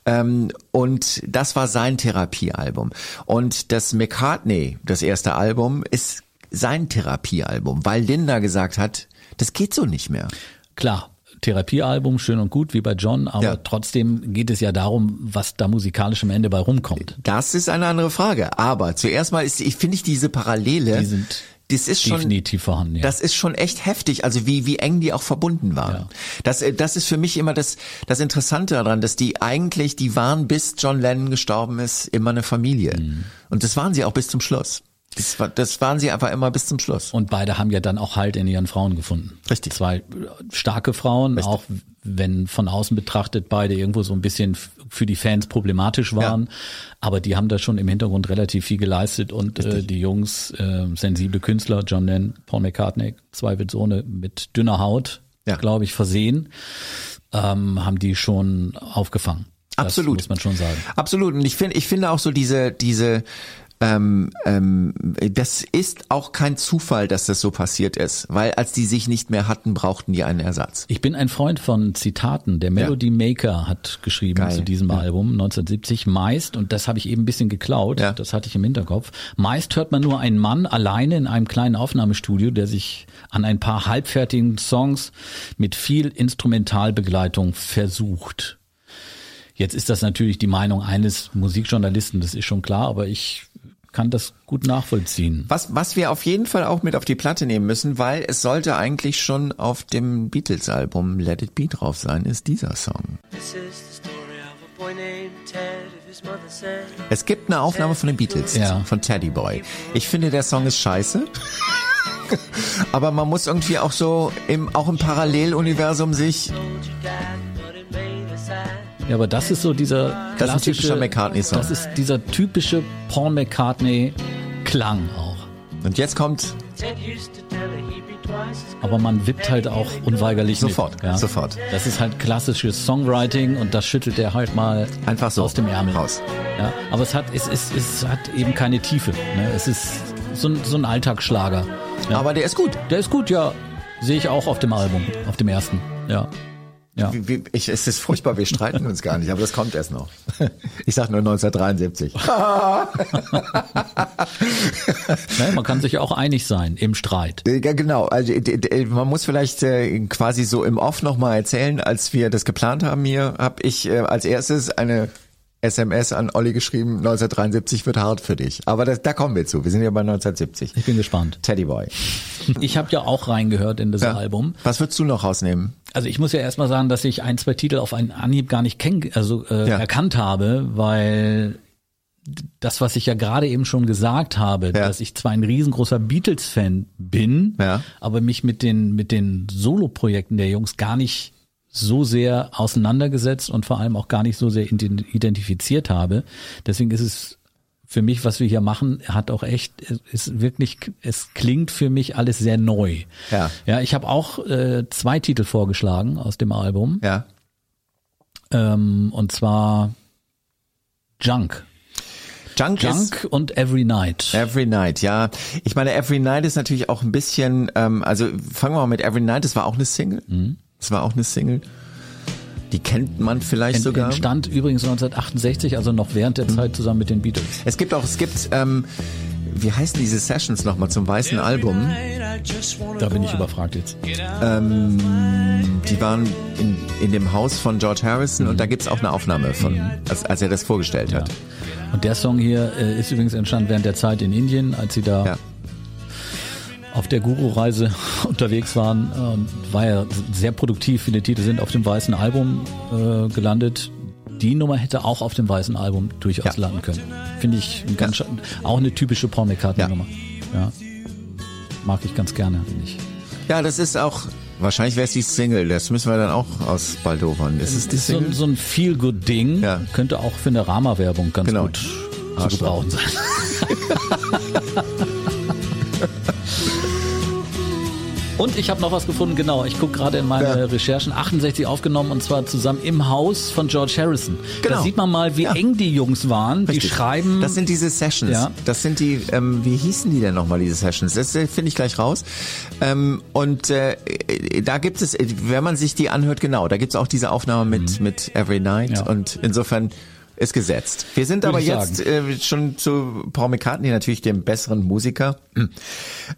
Ähm, und das war sein Therapiealbum. Und das McCartney, das erste Album, ist sein Therapiealbum, weil Linda gesagt hat, das geht so nicht mehr. Klar, Therapiealbum, schön und gut, wie bei John, aber ja. trotzdem geht es ja darum, was da musikalisch am Ende bei rumkommt. Das ist eine andere Frage. Aber zuerst mal ist, ich finde ich diese Parallele. Die sind das ist schon definitiv vorhanden. Ja. Das ist schon echt heftig, also wie wie eng die auch verbunden waren. Ja. Das das ist für mich immer das das Interessante daran, dass die eigentlich die waren bis John Lennon gestorben ist immer eine Familie mhm. und das waren sie auch bis zum Schluss. Das, war, das waren sie einfach immer bis zum Schluss. Und beide haben ja dann auch Halt in ihren Frauen gefunden. Richtig. Zwei starke Frauen, Richtig. auch wenn von außen betrachtet beide irgendwo so ein bisschen für die Fans problematisch waren. Ja. Aber die haben da schon im Hintergrund relativ viel geleistet und äh, die Jungs, äh, sensible Künstler, John Lennon, Paul McCartney, zweifelsohne mit dünner Haut, ja. glaube ich, versehen, ähm, haben die schon aufgefangen. Absolut. Das muss man schon sagen. Absolut. Und ich finde, ich finde auch so diese, diese, ähm, ähm, das ist auch kein Zufall, dass das so passiert ist, weil als die sich nicht mehr hatten, brauchten die einen Ersatz. Ich bin ein Freund von Zitaten. Der Melody. Maker hat geschrieben Geil. zu diesem ja. Album 1970 meist, und das habe ich eben ein bisschen geklaut, ja. das hatte ich im Hinterkopf, meist hört man nur einen Mann alleine in einem kleinen Aufnahmestudio, der sich an ein paar halbfertigen Songs mit viel Instrumentalbegleitung versucht. Jetzt ist das natürlich die Meinung eines Musikjournalisten, das ist schon klar, aber ich kann das gut nachvollziehen. Was, was wir auf jeden Fall auch mit auf die Platte nehmen müssen, weil es sollte eigentlich schon auf dem Beatles-Album Let It Be drauf sein, ist dieser Song. Es gibt eine Aufnahme von den Beatles, ja. von Teddy Boy. Ich finde, der Song ist scheiße. (laughs) Aber man muss irgendwie auch so im, auch im Paralleluniversum sich ja, aber das ist so dieser das ist ein typischer McCartney-Song. Das ist dieser typische Paul McCartney-Klang auch. Und jetzt kommt aber man wippt halt auch unweigerlich sofort, mit. Ja? Sofort. Das ist halt klassisches Songwriting und das schüttelt er halt mal einfach so aus dem Ärmel raus. Ja, aber es hat es, es, es hat eben keine Tiefe. Ne? Es ist so ein, so ein Alltagsschlager. Ja? Aber der ist gut. Der ist gut, ja. Sehe ich auch auf dem Album, auf dem ersten. Ja. Ja. Wie, wie, ich, es ist furchtbar, wir streiten uns gar nicht, aber das kommt erst noch. (laughs) Ich sag nur 1973. (laughs) Nein, man kann sich auch einig sein im Streit. Ja, genau. Also man muss vielleicht äh, quasi so im Off nochmal erzählen, als wir das geplant haben hier, habe ich äh, als erstes eine SMS an Olli geschrieben, 1973 wird hart für dich. Aber das, da kommen wir zu. Wir sind ja bei 1970. Ich bin gespannt. Teddy Boy. Ich habe ja auch reingehört in das ja. Album. Was würdest du noch rausnehmen? Also ich muss ja erstmal sagen, dass ich ein, zwei Titel auf einen Anhieb gar nicht kenn also äh, ja. erkannt habe, weil das, was ich ja gerade eben schon gesagt habe, ja. dass ich zwar ein riesengroßer Beatles-Fan bin, aber mich mit den mit den Solo-Projekten der Jungs gar nicht so sehr auseinandergesetzt und vor allem auch gar nicht so sehr identifiziert habe. Deswegen ist es für mich, was wir hier machen, hat auch echt, ist wirklich, es klingt für mich alles sehr neu. Ja. Ja, ich habe auch äh, zwei Titel vorgeschlagen aus dem Album. Ja. Ähm, und zwar Junk. Junk, Junk und Every Night. Every Night, ja. Ich meine, Every Night ist natürlich auch ein bisschen, ähm, also fangen wir mal mit Every Night, das war auch eine Single. Mhm. Das war auch eine Single. Die kennt man vielleicht Ent, sogar. Entstand übrigens 1968, also noch während der mhm. Zeit zusammen mit den Beatles. Es gibt auch, es gibt, ähm, wie heißen diese Sessions nochmal zum weißen Album? Da bin ich überfragt jetzt. Ähm, die waren in, in dem Haus von George Harrison mhm. und da gibt's auch eine Aufnahme von, mhm. als, als er das vorgestellt hat. Und der Song hier äh, ist übrigens entstanden während der Zeit in Indien, als sie da ja auf der Guru-Reise (laughs) unterwegs waren. Äh, war ja sehr produktiv. Viele Titel sind auf dem weißen Album äh, gelandet. Die Nummer hätte auch auf dem weißen Album durchaus ja. landen können. Finde ich ganz ja. auch eine typische Paul McCartney-Nummer. Ja. Mag ich ganz gerne, finde ich. Ja, das ist auch Wahrscheinlich wäre es die Single, das müssen wir dann auch aus Baldovern. Ist es die Single? So, so ein Feel-Good-Ding. Könnte auch für eine Rama-Werbung ganz genau. gut zu gebrauchen sein. (laughs) (laughs) Und ich habe noch was gefunden, genau. Ich gucke gerade in meine ja. Recherchen. 68 aufgenommen und zwar zusammen im Haus von George Harrison. Genau. Da sieht man mal, wie ja. eng die Jungs waren. Richtig. Die schreiben. Das sind diese Sessions. Ja. Das sind die, ähm, wie hießen die denn nochmal, diese Sessions? Das äh, finde ich gleich raus. Ähm, und äh, da gibt es, wenn man sich die anhört, genau, da gibt es auch diese Aufnahme mit, mhm. mit Every Night. Und insofern ist gesetzt. Wir sind Würde aber jetzt äh, schon zu Paul McCartney, natürlich dem besseren Musiker.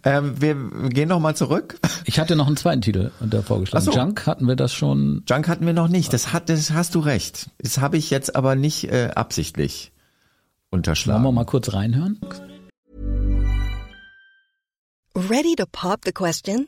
Ähm, wir gehen noch mal zurück. Ich hatte noch einen zweiten Titel da vorgeschlagen. So. Junk hatten wir das schon. Junk hatten wir noch nicht. Das hat, das hast du recht. Das habe ich jetzt aber nicht äh, absichtlich unterschlagen. Wollen wir mal kurz reinhören? Ready to pop the question?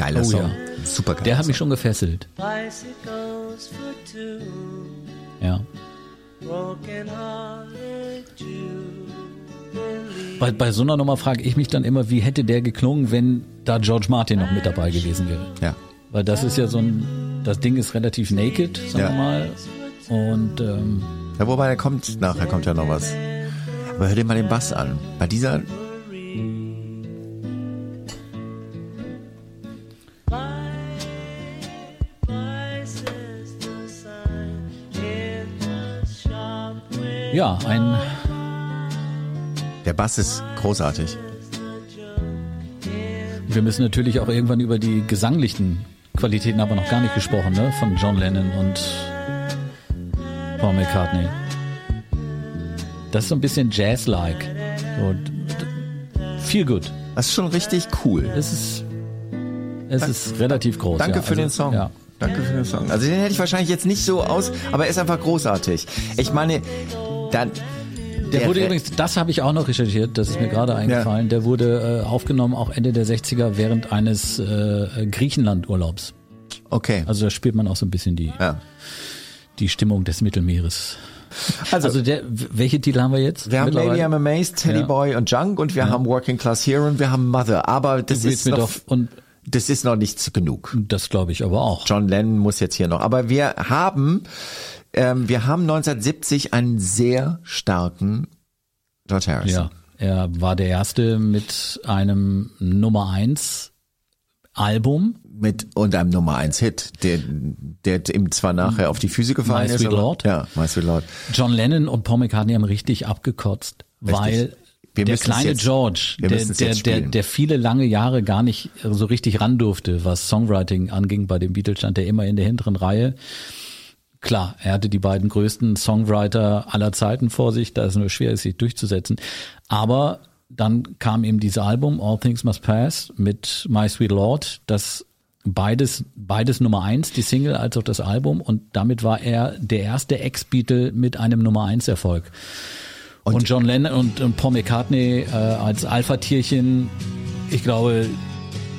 Geiler oh, Song. Ja. Super geil. Der hat mich schon gefesselt. Ja. Bei, bei so einer Nummer frage ich mich dann immer, wie hätte der geklungen, wenn da George Martin noch mit dabei gewesen wäre. Ja. Weil das ist ja so ein, das Ding ist relativ naked, sagen ja. wir mal. Und ähm, ja, wobei er kommt, nachher kommt ja noch was. Aber hör dir mal den Bass an. Bei dieser Ja, ein. Der Bass ist großartig. Wir müssen natürlich auch irgendwann über die gesanglichen Qualitäten aber noch gar nicht gesprochen, ne? Von John Lennon und Paul McCartney. Das ist so ein bisschen Jazz-like. So, viel gut. Das ist schon richtig cool. Es ist, es ist relativ groß. Danke ja. für also, den Song. Ja. Danke für den Song. Also den hätte ich wahrscheinlich jetzt nicht so aus, aber er ist einfach großartig. Ich meine, dann der, der wurde übrigens, das habe ich auch noch recherchiert, das ist mir gerade eingefallen, ja. der wurde äh, aufgenommen auch Ende der 60er während eines äh, Griechenland-Urlaubs. Okay. Also da spürt man auch so ein bisschen die, ja. die Stimmung des Mittelmeeres. Also, also der, welche Titel haben wir jetzt? Wir haben Lady I'm Amazed, Teddy ja. Boy und Junk und wir ja. haben Working Class Hero und wir haben Mother. Aber das ist noch, und das ist noch nicht genug. Das glaube ich aber auch. John Lennon muss jetzt hier noch. Aber wir haben ähm, wir haben 1970 einen sehr starken George Harrison. Ja, er war der erste mit einem Nummer eins Album. Mit und einem Nummer eins Hit, der, der ihm zwar nachher auf die Füße gefallen My ist. Sweet Lord. Ja, My Sweet Lord. John Lennon und Paul McCartney haben richtig abgekotzt, richtig. weil wir der kleine jetzt, George, der, der, der, der viele lange Jahre gar nicht so richtig ran durfte, was Songwriting anging bei dem Beatles, stand der immer in der hinteren Reihe. Klar, er hatte die beiden größten Songwriter aller Zeiten vor sich, da ist nur schwer, es sich durchzusetzen. Aber dann kam eben dieses Album All Things Must Pass mit My Sweet Lord, das beides beides Nummer eins, die Single als auch das Album und damit war er der erste Ex-Beatle mit einem Nummer eins Erfolg. Und, und John Lennon und, und Paul McCartney äh, als Alpha-Tierchen, ich glaube,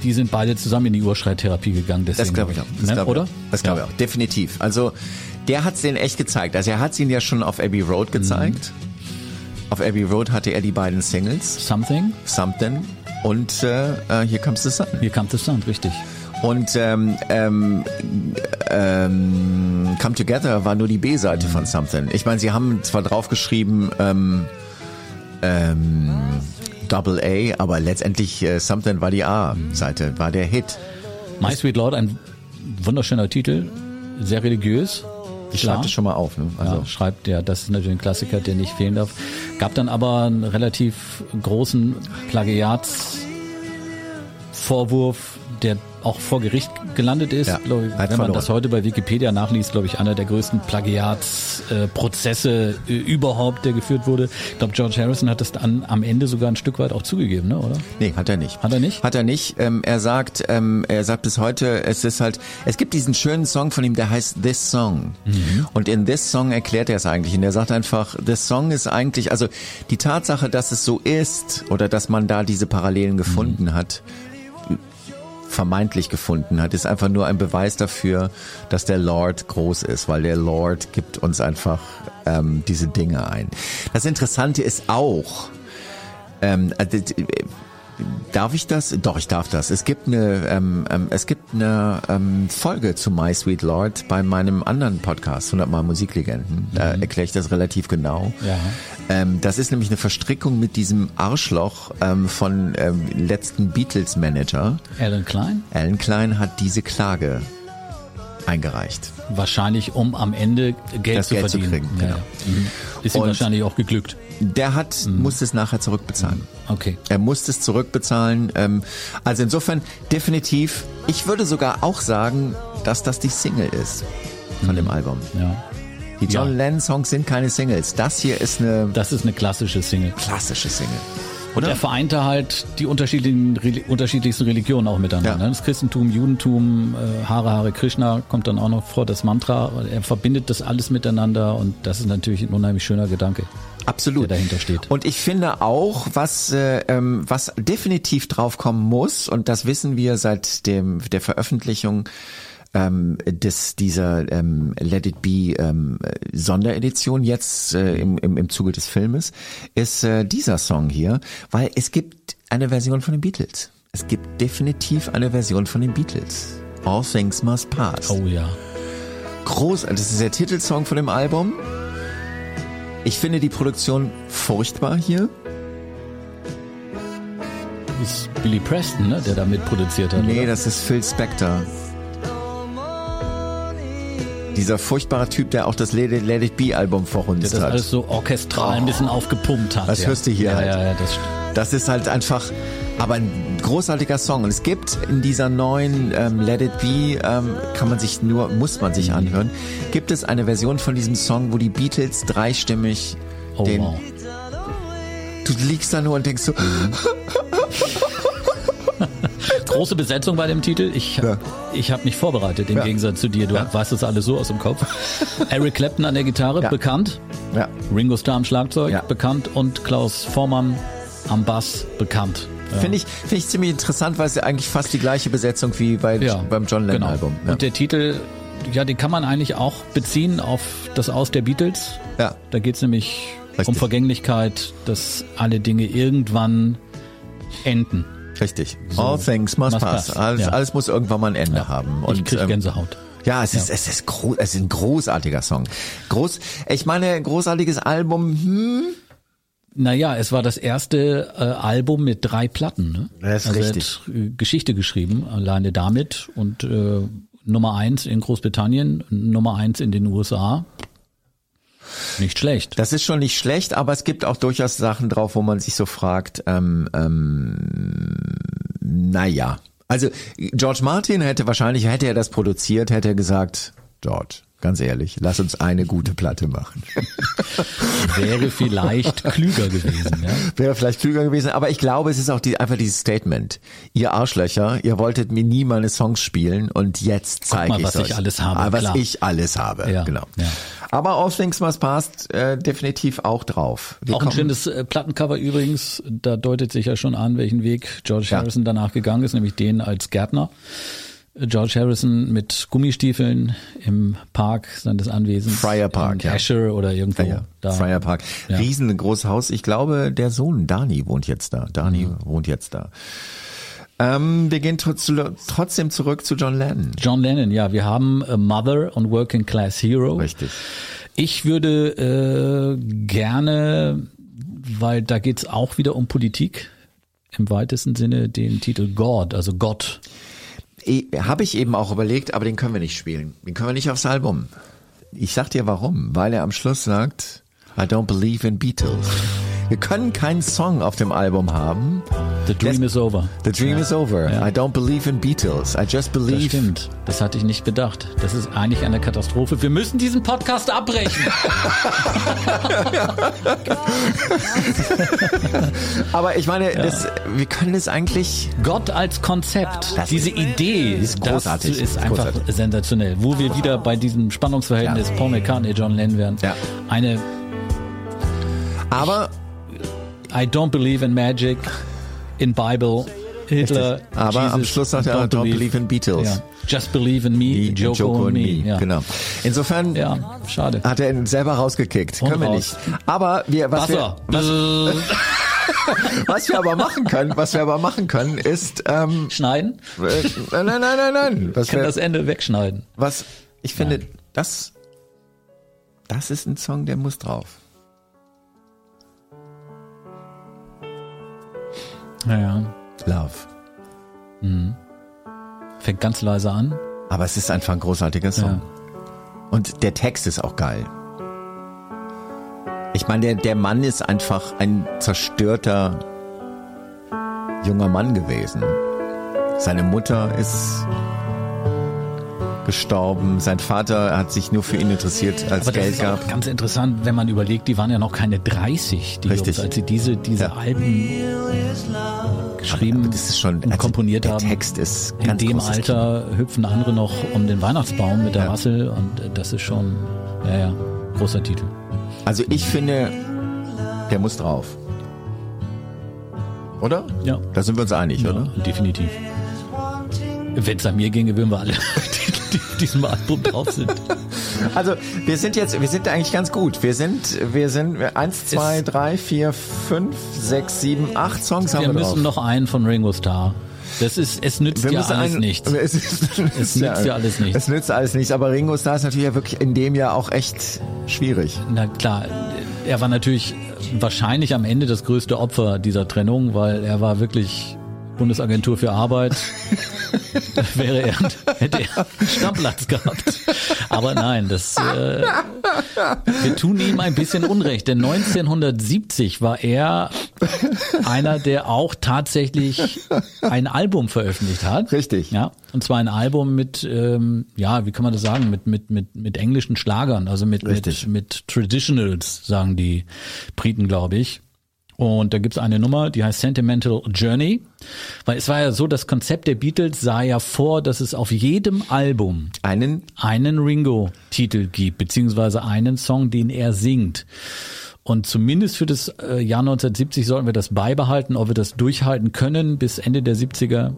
die sind beide zusammen in die Urschreittherapie gegangen. Deswegen, das glaube ich auch. Das ne? glaub Oder? Das glaube ja. ich auch. Definitiv. Also der hat es denen echt gezeigt. Also er hat es ihnen ja schon auf Abbey Road gezeigt. Mhm. Auf Abbey Road hatte er die beiden Singles. Something. Something. Und äh, uh, Here Comes the Sun. Here Comes the Sun, richtig. Und ähm, ähm, ähm, Come Together war nur die B-Seite mhm. von Something. Ich meine, sie haben zwar draufgeschrieben ähm, ähm, Double A, aber letztendlich äh, Something war die A-Seite, war der Hit. My Sweet Lord, ein wunderschöner Titel, sehr religiös. Ich schreibe das schon mal auf. Ne? Also ja, schreibt ja, das ist natürlich ein Klassiker, der nicht fehlen darf. Gab dann aber einen relativ großen Plagiatsvorwurf, der auch vor Gericht gelandet ist. Ja, ich, wenn man verloren. das heute bei Wikipedia nachliest, glaube ich, einer der größten Plagiatsprozesse äh, überhaupt, der geführt wurde. Ich glaube, George Harrison hat das dann am Ende sogar ein Stück weit auch zugegeben, ne? oder? Nee, hat er nicht. Hat er nicht? Hat er nicht. Ähm, er sagt, ähm, er sagt bis heute, es ist halt, es gibt diesen schönen Song von ihm, der heißt This Song. Mhm. Und in This Song erklärt er es eigentlich. Und er sagt einfach, This Song ist eigentlich, also die Tatsache, dass es so ist oder dass man da diese Parallelen gefunden mhm. hat, vermeintlich gefunden hat, ist einfach nur ein Beweis dafür, dass der Lord groß ist, weil der Lord gibt uns einfach ähm, diese Dinge ein. Das Interessante ist auch, ähm, äh, Darf ich das? Doch, ich darf das. Es gibt eine, ähm, ähm, es gibt eine ähm, Folge zu My Sweet Lord bei meinem anderen Podcast, 100 Mal Musiklegenden. Da mhm. erkläre ich das relativ genau. Ja. Ähm, das ist nämlich eine Verstrickung mit diesem Arschloch ähm, von ähm, letzten Beatles-Manager. Alan Klein? Alan Klein hat diese Klage eingereicht. Wahrscheinlich, um am Ende Geld das zu Geld verdienen. Zu kriegen, genau. Ja. Mhm. Ist ihm wahrscheinlich auch geglückt. Der hat, mhm. muss es nachher zurückbezahlen. Okay. Er muss es zurückbezahlen. Ähm, also insofern definitiv, ich würde sogar auch sagen, dass das die Single ist von mhm. dem Album. Ja. Die John ja. Lennon Songs sind keine Singles. Das hier ist eine. Das ist eine klassische Single. Klassische Single. Und er vereinte halt die unterschiedlichen, unterschiedlichsten Religionen auch miteinander. Ja. Ne? Das Christentum, Judentum, äh, Hare Hare Krishna kommt dann auch noch vor, das Mantra. Er verbindet das alles miteinander und das ist natürlich ein unheimlich schöner Gedanke. Absolut. Der dahinter steht. Und ich finde auch, was, äh, ähm, was definitiv draufkommen muss, und das wissen wir seit dem, der Veröffentlichung ähm, des, dieser ähm, Let It Be ähm, Sonderedition jetzt äh, im, im, im Zuge des Filmes, ist äh, dieser Song hier, weil es gibt eine Version von den Beatles. Es gibt definitiv eine Version von den Beatles. All Things Must Pass. Oh ja. Groß, das ist der Titelsong von dem Album. Ich finde die Produktion furchtbar hier. Das ist Billy Preston, ne, der da mitproduziert hat. Nee, oder? das ist Phil Spector. Dieser furchtbare Typ, der auch das Let It, Let It Be Album vor uns der das hat. alles so orchestral oh. ein bisschen aufgepumpt hat. Das ja. hörst du hier ja, halt. Ja, ja, das, das ist halt einfach, aber ein großartiger Song. Und es gibt in dieser neuen ähm, Let It Be, ähm, kann man sich nur, muss man sich anhören, gibt es eine Version von diesem Song, wo die Beatles dreistimmig oh, den... Wow. Du liegst da nur und denkst so... Mhm. (laughs) Große Besetzung bei dem Titel. Ich, ja. ich habe mich vorbereitet, im ja. Gegensatz zu dir. Du ja. weißt das alles so aus dem Kopf. (laughs) Eric Clapton an der Gitarre, bekannt. Ringo Starr am Schlagzeug, bekannt. Und Klaus Vormann am Bass, bekannt. Finde ich, finde ich ziemlich interessant, weil es ja eigentlich fast die gleiche Besetzung wie bei, beim John Lennon genau. Album. Und der Titel, ja, den kann man eigentlich auch beziehen auf das Aus der Beatles. Ja. Da geht es nämlich Richtig. um Vergänglichkeit, dass alle Dinge irgendwann enden. Richtig. So. All things must, must pass. pass. Alles, ja. alles, muss irgendwann mal ein Ende ja. haben. Und, ich krieg ähm, Gänsehaut. Ja, es ist, ja. es ist, groß, es ist ein großartiger Song. Groß, ich meine, großartiges Album, hm. Naja, es war das erste äh, Album mit drei Platten. Ne? Das ist also richtig. Er hat, äh, Geschichte geschrieben, alleine damit und äh, Nummer eins in Großbritannien, Nummer eins in den USA. Nicht schlecht. Das ist schon nicht schlecht, aber es gibt auch durchaus Sachen drauf, wo man sich so fragt, ähm, ähm, naja. Also George Martin hätte wahrscheinlich, hätte er das produziert, hätte er gesagt, George, Ganz ehrlich, lass uns eine gute Platte machen. (laughs) Wäre vielleicht klüger gewesen, ja? Wäre vielleicht klüger gewesen, aber ich glaube, es ist auch die, einfach dieses Statement. Ihr Arschlöcher, ihr wolltet mir nie meine Songs spielen und jetzt zeige ich was euch. ich alles habe. Ah, was klar. ich alles habe, ja, genau. Ja. Aber All Things Must Pass äh, definitiv auch drauf. Wir auch ein schönes äh, Plattencover übrigens, da deutet sich ja schon an, welchen Weg George Harrison danach gegangen ist, nämlich den als Gärtner. George Harrison mit Gummistiefeln im Park seines Anwesens. Friar Park, ja. Asher oder irgendwo. Ja, ja. Friar Park. Ja. Riesengroßes Haus. Ich glaube, der Sohn Dani wohnt jetzt da. Dani mhm. wohnt jetzt da. Ähm, wir gehen trotzdem zurück zu John Lennon. John Lennon, ja. Wir haben A Mother und Working Class Hero. Richtig. Ich würde äh, gerne, weil da geht's auch wieder um Politik, im weitesten Sinne den Titel God, also Gott habe ich eben auch überlegt, aber den können wir nicht spielen. Den können wir nicht aufs Album. Ich sag dir warum, weil er am Schluss sagt, I don't believe in Beatles. Wir können keinen Song auf dem Album haben. The Dream is over. The Dream ja. is over. Ja. I don't believe in Beatles. I just believe. Das stimmt. Das hatte ich nicht bedacht. Das ist eigentlich eine Katastrophe. Wir müssen diesen Podcast abbrechen. (laughs) Aber ich meine, ja. das, wir können es eigentlich. Gott als Konzept. Das Diese Idee ist großartig. Das ist einfach großartig. sensationell. Wo wir wieder bei diesem Spannungsverhältnis Paul McCartney, John Lennon. Ja. Eine aber I don't believe in magic, in Bible. Hitler, aber Jesus, am Schluss sagt er, I don't believe in Beatles. Ja. Just believe in me, me Joko, Joko and me. me. Ja. Genau. Insofern ja, schade. hat er ihn selber rausgekickt. Und Können wir raus. nicht. Aber wir, was Wasser. wir, was, (laughs) was, wir aber machen können, was wir aber machen können, ist ähm, schneiden. Äh, nein, nein, nein, nein, nein. Was kann wir, das Ende wegschneiden. Was ich finde, nein. das, das ist ein Song, der muss drauf. Ja, ja. Love. Mhm. Fängt ganz leise an. Aber es ist einfach ein großartiger Song. Ja. Und der Text ist auch geil. Ich meine, der, der Mann ist einfach ein zerstörter junger Mann gewesen. Seine Mutter ist gestorben. Sein Vater hat sich nur für ihn interessiert, als Aber Geld gab. Ganz interessant, wenn man überlegt, die waren ja noch keine 30, die Richtig. Jungs, als sie diese, diese ja. Alben geschrieben das ist schon, und also komponiert der haben. Text ist In dem Alter Kino. hüpfen andere noch um den Weihnachtsbaum mit der ja. Rassel und das ist schon, ja, ja, großer Titel. Also ich finde, der muss drauf. Oder? Ja. Da sind wir uns einig, ja, oder? Definitiv. Wenn es an mir ginge, würden wir alle (laughs) die auf diesem Album drauf sind. (laughs) Also wir sind jetzt, wir sind eigentlich ganz gut. Wir sind, wir sind eins, zwei, es drei, vier, fünf, sechs, sieben, acht Songs haben wir Wir müssen drauf. noch einen von Ringo Starr. Das ist, es nützt Wir ja alles nichts. (laughs) Es, ist, Es nützt ja alles nichts. Es nützt alles nichts. Aber Ringo Starr ist natürlich ja wirklich in dem Jahr auch echt schwierig. Na klar, er war natürlich wahrscheinlich am Ende das größte Opfer dieser Trennung, weil er war wirklich Bundesagentur für Arbeit (laughs) wäre er, hätte er einen Stammplatz gehabt. Aber nein, das äh, wir tun ihm ein bisschen Unrecht, denn 1970 war er einer, der auch tatsächlich ein Album veröffentlicht hat. Richtig. Ja, und zwar ein Album mit, ähm, ja, wie kann man das sagen, mit mit mit mit englischen Schlagern, also mit Richtig. mit mit Traditionals, sagen die Briten, glaube ich. Und da gibt's eine Nummer, die heißt Sentimental Journey. Weil es war ja so, das Konzept der Beatles sah ja vor, dass es auf jedem Album einen, einen Ringo-Titel gibt, beziehungsweise einen Song, den er singt. Und zumindest für das äh, Jahr 1970 sollten wir das beibehalten, ob wir das durchhalten können bis Ende der 70er.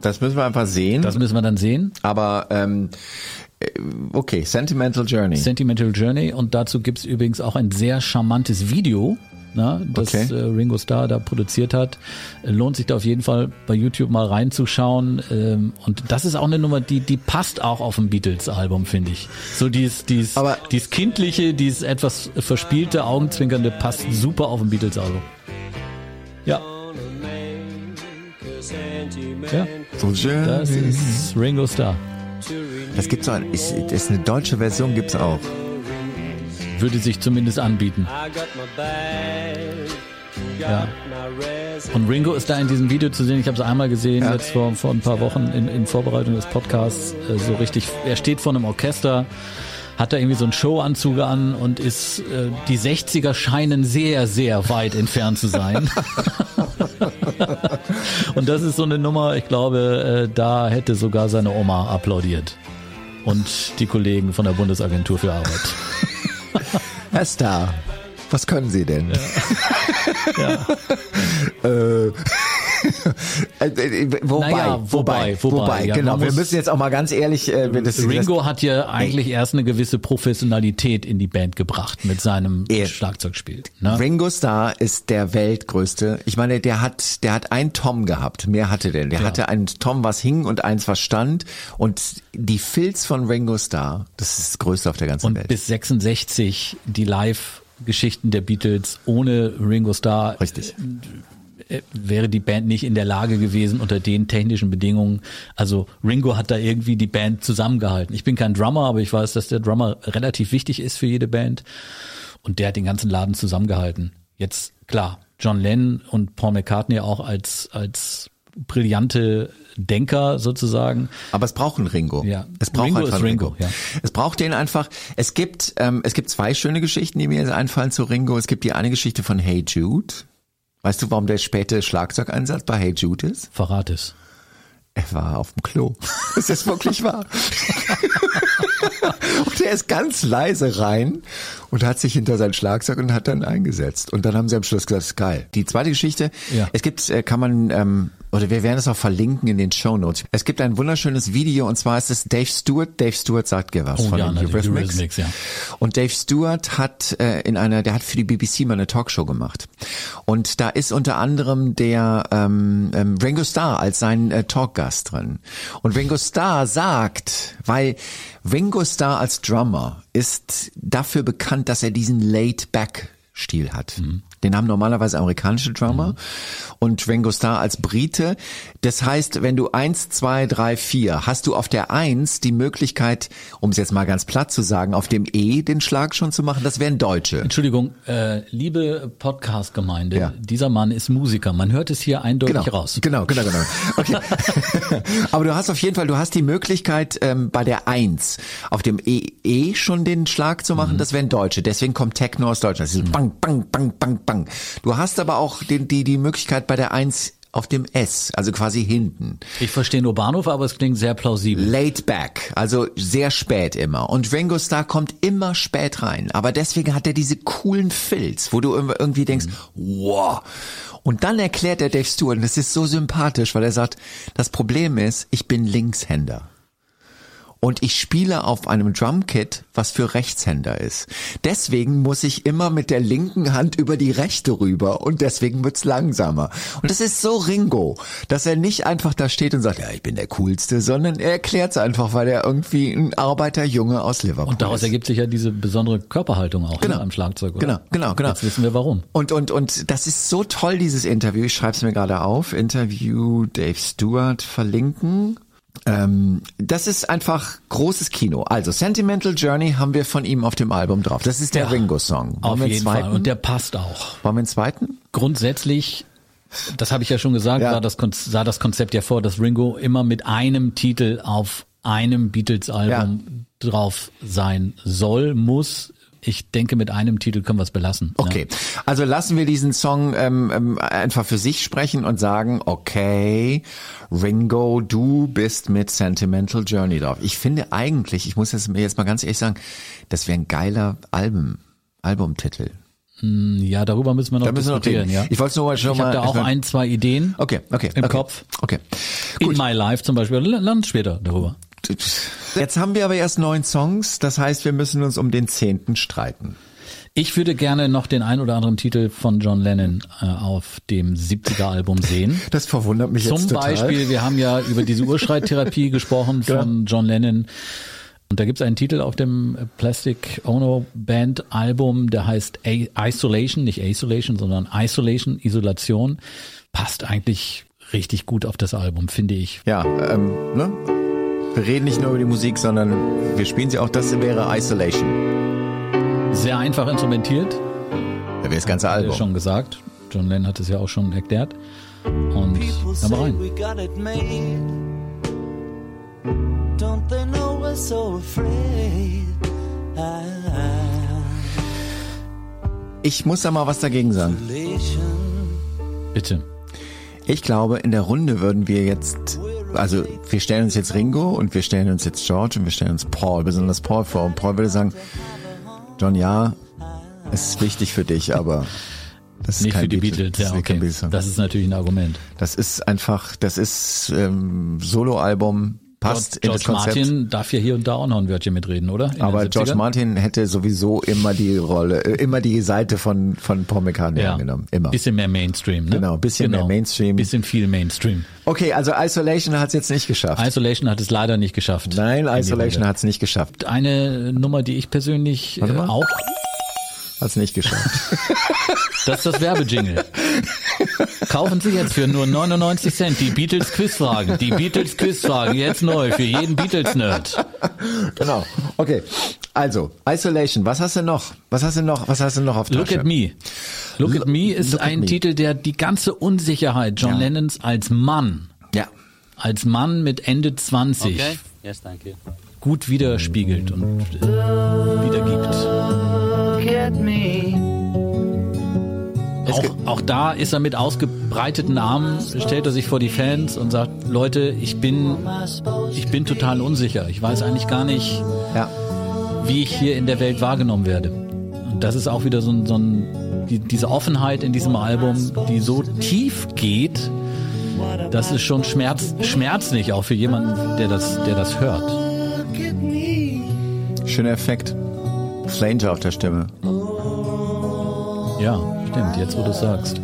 Das müssen wir einfach sehen. Das müssen wir dann sehen. Aber ähm, äh, okay, Sentimental Journey. Sentimental Journey und dazu gibt's übrigens auch ein sehr charmantes Video ne, das okay. äh, Ringo Starr da produziert hat. Lohnt sich da auf jeden Fall bei YouTube mal reinzuschauen. Ähm, und das ist auch eine Nummer, die, die passt auch auf ein Beatles-Album, finde ich. So dies, dies, Aber dies kindliche, dies etwas verspielte, augenzwinkernde passt super auf ein Beatles-Album. Ja. Ja. Das ist Ringo Starr. Das gibt's auch, ist, ist eine deutsche Version gibt's auch. Würde sich zumindest anbieten. Ja. Und Ringo ist da in diesem Video zu sehen. Ich habe es einmal gesehen, ja. jetzt vor, vor ein paar Wochen in, in Vorbereitung des Podcasts. Äh, so richtig, er steht vor einem Orchester, hat da irgendwie so einen Showanzug an und ist, äh, die 60er scheinen sehr, sehr weit entfernt zu sein. (laughs) und das ist so eine Nummer, ich glaube, äh, da hätte sogar seine Oma applaudiert. Und die Kollegen von der Bundesagentur für Arbeit. Star, was können Sie denn? Ja. (laughs) ja. äh, (laughs) wobei, naja, wobei, wobei, wobei, ja, genau. Wir müssen jetzt auch mal ganz ehrlich. Äh, das, Ringo das, hat ja eigentlich ey. erst eine gewisse Professionalität in die Band gebracht mit seinem er, Schlagzeugspiel. Ne? Ringo Starr ist der weltgrößte. Ich meine, der hat, der hat einen Tom gehabt. Mehr hatte der. Der ja. hatte einen Tom, was hing und eins, was stand. Und die Filz von Ringo Starr, das ist das Größte auf der ganzen und Welt. Bis 66 die Live Geschichten der Beatles ohne Ringo Starr. Richtig äh, wäre die Band nicht in der Lage gewesen unter den technischen Bedingungen. Also Ringo hat da irgendwie die Band zusammengehalten. Ich bin kein Drummer, aber ich weiß, dass der Drummer relativ wichtig ist für jede Band. Und der hat den ganzen Laden zusammengehalten. Jetzt klar, John Lennon und Paul McCartney auch als als brillante Denker sozusagen. Aber es braucht einen Ringo. Ja. Es braucht Ringo ist Ringo. Ringo. Ja. Es braucht den einfach. Es gibt ähm, es gibt zwei schöne Geschichten, die mir jetzt einfallen zu Ringo. Es gibt die eine Geschichte von Hey Jude. Weißt du, warum der späte Schlagzeugeinsatz bei Hey Jude ist? Verrat es. Er war auf dem Klo. (laughs) Das ist wirklich wahr. (laughs) und er ist ganz leise rein und hat sich hinter sein Schlagzeug und hat dann eingesetzt. Und dann haben sie am Schluss gesagt, das ist geil. Die zweite Geschichte, ja. es gibt, äh, kann man ähm, oder wir werden es auch verlinken in den Show Notes. Es gibt ein wunderschönes Video und zwar ist es Dave Stewart. Dave Stewart sagt dir was oh, von ja, den Eurythmics. Eurythmics ja. Und Dave Stewart hat äh, in einer, der hat für die BBC mal eine Talkshow gemacht. Und da ist unter anderem der ähm, ähm, Ringo Starr als sein äh, Talkgast drin. Und Ringo Starr sagt, weil Ringo Starr als Drummer ist dafür bekannt, dass er diesen Laid-Back Stil hat. Mhm. Den haben normalerweise amerikanische Drummer mhm. und Ringo Starr als Brite. Das heißt, wenn du eins, zwei, drei, vier, hast du auf der eins die Möglichkeit, um es jetzt mal ganz platt zu sagen, auf dem E den Schlag schon zu machen. Das wären Deutsche. Entschuldigung, äh, liebe Podcast-Gemeinde, ja. dieser Mann ist Musiker. Man hört es hier eindeutig genau, raus. Genau, genau, genau. Okay. (laughs) Aber du hast auf jeden Fall, du hast die Möglichkeit, ähm, bei der eins auf dem E, e schon den Schlag zu machen. Mhm. Das wären Deutsche. Deswegen kommt Techno aus Deutschland. Das ist mhm. bang, bang, bang, bang, bang. Du hast aber auch den, die, die Möglichkeit bei der 1 auf dem S, also quasi hinten. Ich verstehe nur Bahnhof, aber es klingt sehr plausibel. Late back, also sehr spät immer. Und Ringo Starr kommt immer spät rein. Aber deswegen hat er diese coolen Filz, wo du irgendwie denkst, mhm. wow. Und dann erklärt er Dave Stewart, und das ist so sympathisch, weil er sagt, das Problem ist, ich bin Linkshänder. Und ich spiele auf einem Drumkit, was für Rechtshänder ist. Deswegen muss ich immer mit der linken Hand über die rechte rüber und deswegen wird's langsamer. Und das ist so Ringo, dass er nicht einfach da steht und sagt, ja, ich bin der Coolste, sondern er erklärt's einfach, weil er irgendwie ein Arbeiterjunge aus Liverpool Und daraus ist. ergibt sich ja diese besondere Körperhaltung auch Genau. ne, am Schlagzeug, oder? Genau, genau, genau. Jetzt wissen wir warum. Und, und, und das ist so toll, dieses Interview. Ich schreibe es mir gerade auf. Interview Dave Stewart verlinken. Ähm, das ist einfach großes Kino. Also Sentimental Journey haben wir von ihm auf dem Album drauf. Das ist der Ja, Ringo-Song. Auf jeden zweiten? Fall. Und der passt auch. Wollen wir einen zweiten? Grundsätzlich, das habe ich ja schon gesagt, Ja. war das, sah das Konzept ja vor, dass Ringo immer mit einem Titel auf einem Beatles-Album drauf sein soll, muss. Ich denke, mit einem Titel können wir es belassen. Okay, also lassen wir diesen Song ähm, ähm, einfach für sich sprechen und sagen, okay, Ringo, du bist mit Sentimental Journey drauf. Ich finde eigentlich, ich muss jetzt, mir jetzt mal ganz ehrlich sagen, das wäre ein geiler Album, Albumtitel. Ja, darüber müssen wir noch Da müssen wir noch diskutieren. reden. Ja. Ich wollte nur mal schon Ich mal. habe da auch ich ein, zwei Ideen Okay, okay. im okay, Kopf. Okay. In My Life zum Beispiel. Land später darüber. Jetzt haben wir aber erst neun Songs, das heißt, wir müssen uns um den zehnten streiten. Ich würde gerne noch den ein oder anderen Titel von John Lennon äh, auf dem 70er-Album sehen. (laughs) Das verwundert mich Zum jetzt total. Beispiel, wir haben ja über diese Urschreittherapie (laughs) gesprochen von John Lennon. Und da gibt es einen Titel auf dem Plastic Ono Band Album, der heißt A Isolation, nicht Isolation, sondern Isolation, Isolation. Passt eigentlich richtig gut auf das Album, finde ich. Ja, ähm, ne? Wir reden nicht nur über die Musik, sondern wir spielen sie auch. Das wäre Isolation. Sehr einfach instrumentiert, Da wäre das ganze hat er Album. schon gesagt. John Lennon hat es ja auch schon erklärt. Und hör mal rein. we got it made. Don't they know we're so afraid? Ich muss da mal was dagegen sagen. Bitte. Ich glaube, in der Runde würden wir jetzt, also wir stellen uns jetzt Ringo und wir stellen uns jetzt George und wir stellen uns Paul, besonders Paul vor. Und Paul würde sagen, John, ja, es ist wichtig für dich, aber (laughs) das ist Nicht kein für die Beatles- Beatles, das ja, okay. Das ist natürlich ein Argument. Das ist einfach, das ist ähm, Soloalbum, passt George, Konzept. Martin darf ja hier und da auch noch ein Wörtchen mitreden, oder? In aber George 70ern? Martin hätte sowieso immer die Rolle, äh, immer die Seite von von Paul McCartney ja. angenommen, immer. Bisschen mehr Mainstream, ne? Genau, bisschen mehr Mainstream. Bisschen viel Mainstream. Okay, also Isolation hat es jetzt nicht geschafft. Isolation hat es leider nicht geschafft. Nein, Isolation hat es nicht geschafft. Eine Nummer, die ich persönlich äh, auch, Hat es nicht geschafft. (laughs) das ist das Werbejingle. Kaufen Sie jetzt für nur 99 Cent die Beatles Quizfragen. Die Beatles Quizfragen jetzt neu für jeden Beatles Nerd. genau. Okay. Also, Isolation, was hast du noch? Was hast du noch? Was hast du noch auf Look Tasche? at Me. Look at Me ist Look at ein Me. Titel, der die ganze Unsicherheit John Ja. Lennons als Mann, Ja. als Mann mit Ende 20 Okay. Yes, thank you. gut widerspiegelt und wiedergibt. Auch, auch da ist er mit ausgebreiteten Armen, stellt er sich vor die Fans und sagt, Leute, ich bin, ich bin total unsicher. Ich weiß eigentlich gar nicht, Ja. wie ich hier in der Welt wahrgenommen werde. Und das ist auch wieder so ein, so ein die, diese Offenheit in diesem Album, die so tief geht, das ist schon schmerz, schmerzlich auch für jemanden, der das, der das hört. Schöner Effekt. Flanger auf der Stimme. Ja, stimmt, jetzt wo du sagst.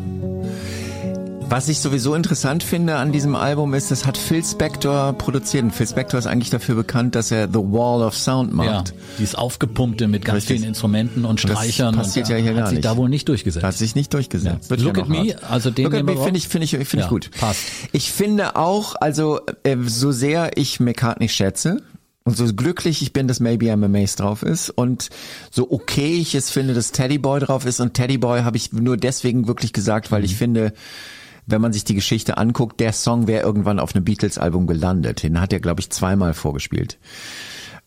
Was ich sowieso interessant finde an diesem Album ist, das hat Phil Spector produziert. Und Phil Spector ist eigentlich dafür bekannt, dass er The Wall of Sound Ja, macht. dieses aufgepumpte mit ganz Richtig. vielen Instrumenten und Das Streichern. passiert und, ja hier hat gar sich nicht. da wohl nicht durchgesetzt. Hat sich nicht durchgesetzt. Ja. Look ja at Me, hart. also den Look at Me finde ich, finde ich, finde Ja, ich gut. passt. Ich finde auch, also äh, so sehr ich McCartney schätze und so glücklich ich bin, dass Maybe I'm Amazed drauf ist und so okay ich es finde, dass Teddy Boy drauf ist und Teddy Boy habe ich nur deswegen wirklich gesagt, weil ich Mhm. finde, wenn man sich die Geschichte anguckt, der Song wäre irgendwann auf einem Beatles-Album gelandet. Den hat er, glaube ich, zweimal vorgespielt.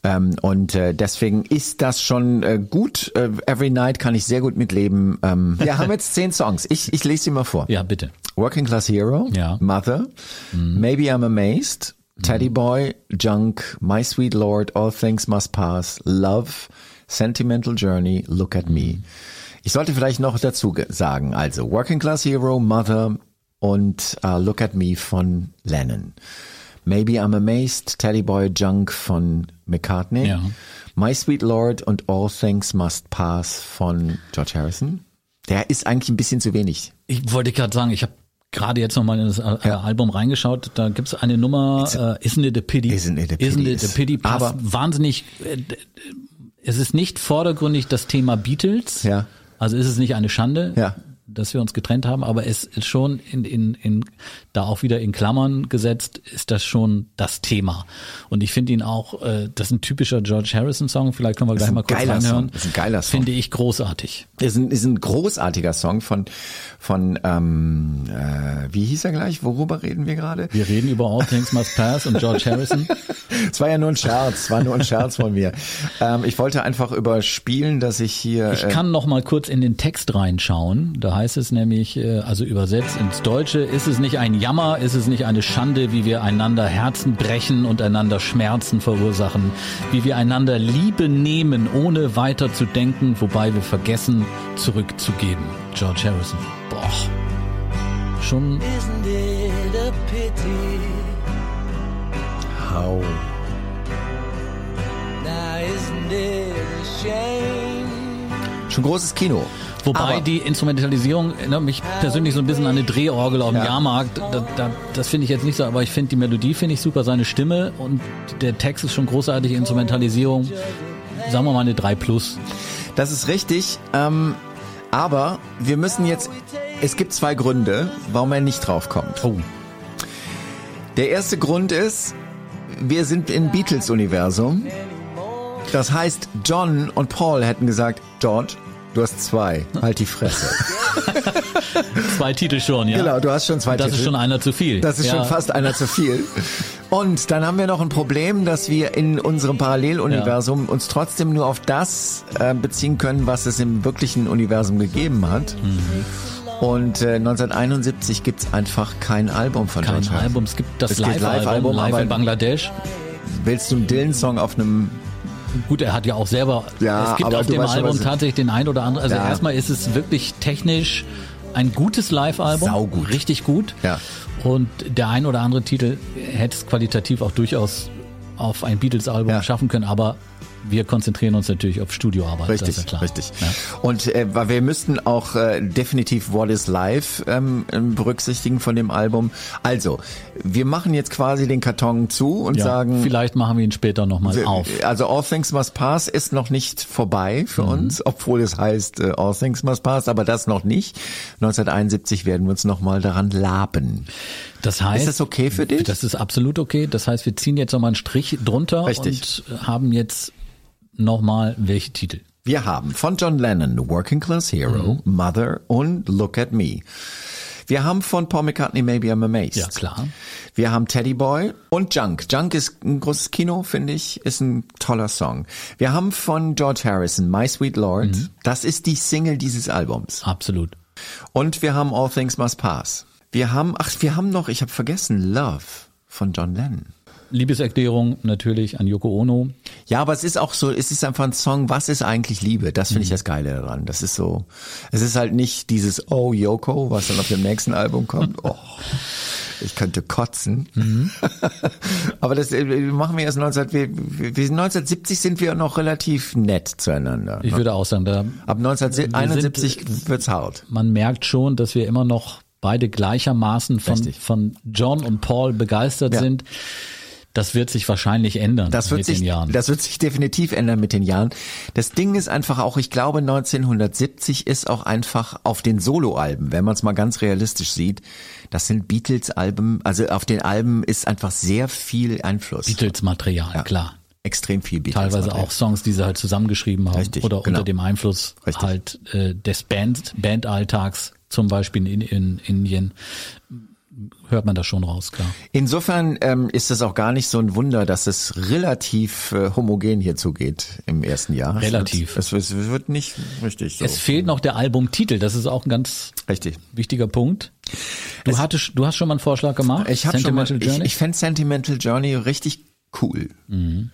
Ähm, und äh, deswegen ist das schon äh, gut. Äh, Every Night kann ich sehr gut mitleben. Ähm, (laughs) wir haben jetzt zehn Songs. Ich, ich lese sie mal vor. Ja, bitte. Working Class Hero, Ja. Mother, Maybe I'm Amazed, Teddy Boy, Junk, My Sweet Lord, All Things Must Pass, Love, Sentimental Journey, Look at Me. Ich sollte vielleicht noch dazu ge- sagen, also Working Class Hero, Mother und uh, Look at Me von Lennon. Maybe I'm Amazed, Teddy Boy Junk von McCartney. Ja. My Sweet Lord und All Things Must Pass von George Harrison. Der ist eigentlich ein bisschen zu wenig. Ich wollte gerade sagen, ich habe gerade jetzt nochmal in das äh, ja. Album reingeschaut, da gibt's eine Nummer, uh, Isn't It a Pity? Isn't It a Pity? Isn't It a Pity? Passt Aber wahnsinnig, äh, es ist nicht vordergründig das Thema Beatles. Ja. Also ist es nicht eine Schande. Ja dass wir uns getrennt haben, aber es ist schon in, in, in da auch wieder in Klammern gesetzt, ist das schon das Thema. Und ich finde ihn auch, äh, das ist ein typischer George Harrison Song, vielleicht können wir gleich mal kurz reinhören. Song. Das ist ein geiler Song. Finde ich großartig. Ist ein, ist ein großartiger Song von, von ähm, äh, wie hieß er gleich? Worüber reden wir gerade? Wir reden über All Things Must Pass und George Harrison. (laughs) Es war ja nur ein Scherz, es war nur ein Scherz von mir. Ähm, ich wollte einfach überspielen, dass ich hier. Ich kann noch mal kurz in den Text reinschauen. Da heißt es nämlich, äh, also übersetzt ins Deutsche, ist es nicht ein Jammer, ist es nicht eine Schande, wie wir einander Herzen brechen und einander Schmerzen verursachen, wie wir einander Liebe nehmen, ohne weiter zu denken, wobei wir vergessen, zurückzugeben. George Harrison. Boah. Schon. How? Schon großes Kino. Wobei Aber die Instrumentalisierung erinnert mich persönlich so ein bisschen an eine Drehorgel auf dem ja. Jahrmarkt. Da, da, das finde ich jetzt nicht so, aber ich finde die Melodie finde ich super, seine Stimme und der Text ist schon großartige Instrumentalisierung. Sagen wir mal eine 3 plus. Das ist richtig. Ähm, aber wir müssen jetzt. Es gibt zwei Gründe, warum er nicht draufkommt. Oh. Der erste Grund ist, wir sind im Beatles-Universum. Das heißt, John und Paul hätten gesagt, George, Du hast zwei. Halt die Fresse. (laughs) zwei Titel schon, ja. Genau, du hast schon zwei das Titel. Das ist schon einer zu viel. Das ist ja. schon fast einer zu viel. Und dann haben wir noch ein Problem, dass wir in unserem Paralleluniversum ja. uns trotzdem nur auf das äh, beziehen können, was es im wirklichen Universum gegeben hat. Mhm. Und äh, 1971 gibt's einfach kein Album von Kein Album, es gibt das Live-Album Live, Live in Bangladesch. Willst du einen Dylan-Song auf einem Gut, er hat ja auch selber, ja, es gibt auf dem Album schon, tatsächlich den ein oder anderen, also ja. erstmal ist es wirklich technisch ein gutes Live-Album. Saugut. Richtig gut. Ja. Und der ein oder andere Titel hätte es qualitativ auch durchaus auf ein Beatles-Album ja. schaffen können, aber wir konzentrieren uns natürlich auf Studioarbeit. Richtig, ja klar. richtig. Ja. Und äh, wir müssten auch äh, definitiv What is Live ähm, ähm, berücksichtigen von dem Album. Also, wir machen jetzt quasi den Karton zu und ja, sagen... Vielleicht machen wir ihn später nochmal auf. Also All Things Must Pass ist noch nicht vorbei für mhm. uns, obwohl es heißt äh, All Things Must Pass, aber das noch nicht. 1971 werden wir uns nochmal daran laben. Das heißt, ist das okay für dich? Das ist absolut okay. Das heißt, wir ziehen jetzt nochmal einen Strich drunter Richtig. und haben jetzt nochmal welche Titel? Wir haben von John Lennon Working Class Hero, mhm. Mother und Look at Me. Wir haben von Paul McCartney Maybe I'm Amazed. Ja, klar. Wir haben Teddy Boy und Junk. Junk ist ein großes Kino, finde ich, ist ein toller Song. Wir haben von George Harrison My Sweet Lord. Mhm. Das ist die Single dieses Albums. Absolut. Und wir haben All Things Must Pass. Wir haben, ach, wir haben noch, ich habe vergessen, Love von John Lennon. Liebeserklärung natürlich an Yoko Ono. Ja, aber es ist auch so, es ist einfach ein Song, was ist eigentlich Liebe? Das finde ich mhm. das Geile daran. Das ist so, es ist halt nicht dieses Oh Yoko, was dann auf dem nächsten Album kommt. (laughs) Oh, ich könnte kotzen. Mhm. (laughs) aber das äh, machen wir erst 19, wir, wir, 1970 sind wir noch relativ nett zueinander. Ich würde auch sagen, da ab 1971 sind, wird's hart. Man merkt schon, dass wir immer noch beide gleichermaßen von, von John und Paul begeistert ja. sind. Das wird sich wahrscheinlich ändern das wird mit sich, den Jahren. Das wird sich definitiv ändern mit den Jahren. Das Ding ist einfach auch, ich glaube 1970 ist auch einfach auf den Soloalben, wenn man es mal ganz realistisch sieht, das sind Beatles-Alben, also auf den Alben ist einfach sehr viel Einfluss. Beatles-Material, ja. klar extrem viel Beatles. Teilweise auch Songs, die sie halt zusammengeschrieben haben Richtig, oder genau. unter dem Einfluss Richtig. halt äh, des Band Bandalltags, zum Beispiel in, in Indien hört man das schon raus, klar. Insofern ähm, ist es auch gar nicht so ein Wunder, dass es relativ äh, homogen hier zugeht im ersten Jahr. Relativ. Es wird, es wird nicht richtig so. Es fehlt noch der Albumtitel, das ist auch ein ganz richtig. wichtiger Punkt. Du, hattest, du hast schon mal einen Vorschlag gemacht? Ich habe schon mal, Journey? Ich, ich fände Sentimental Journey richtig cool. Mhm.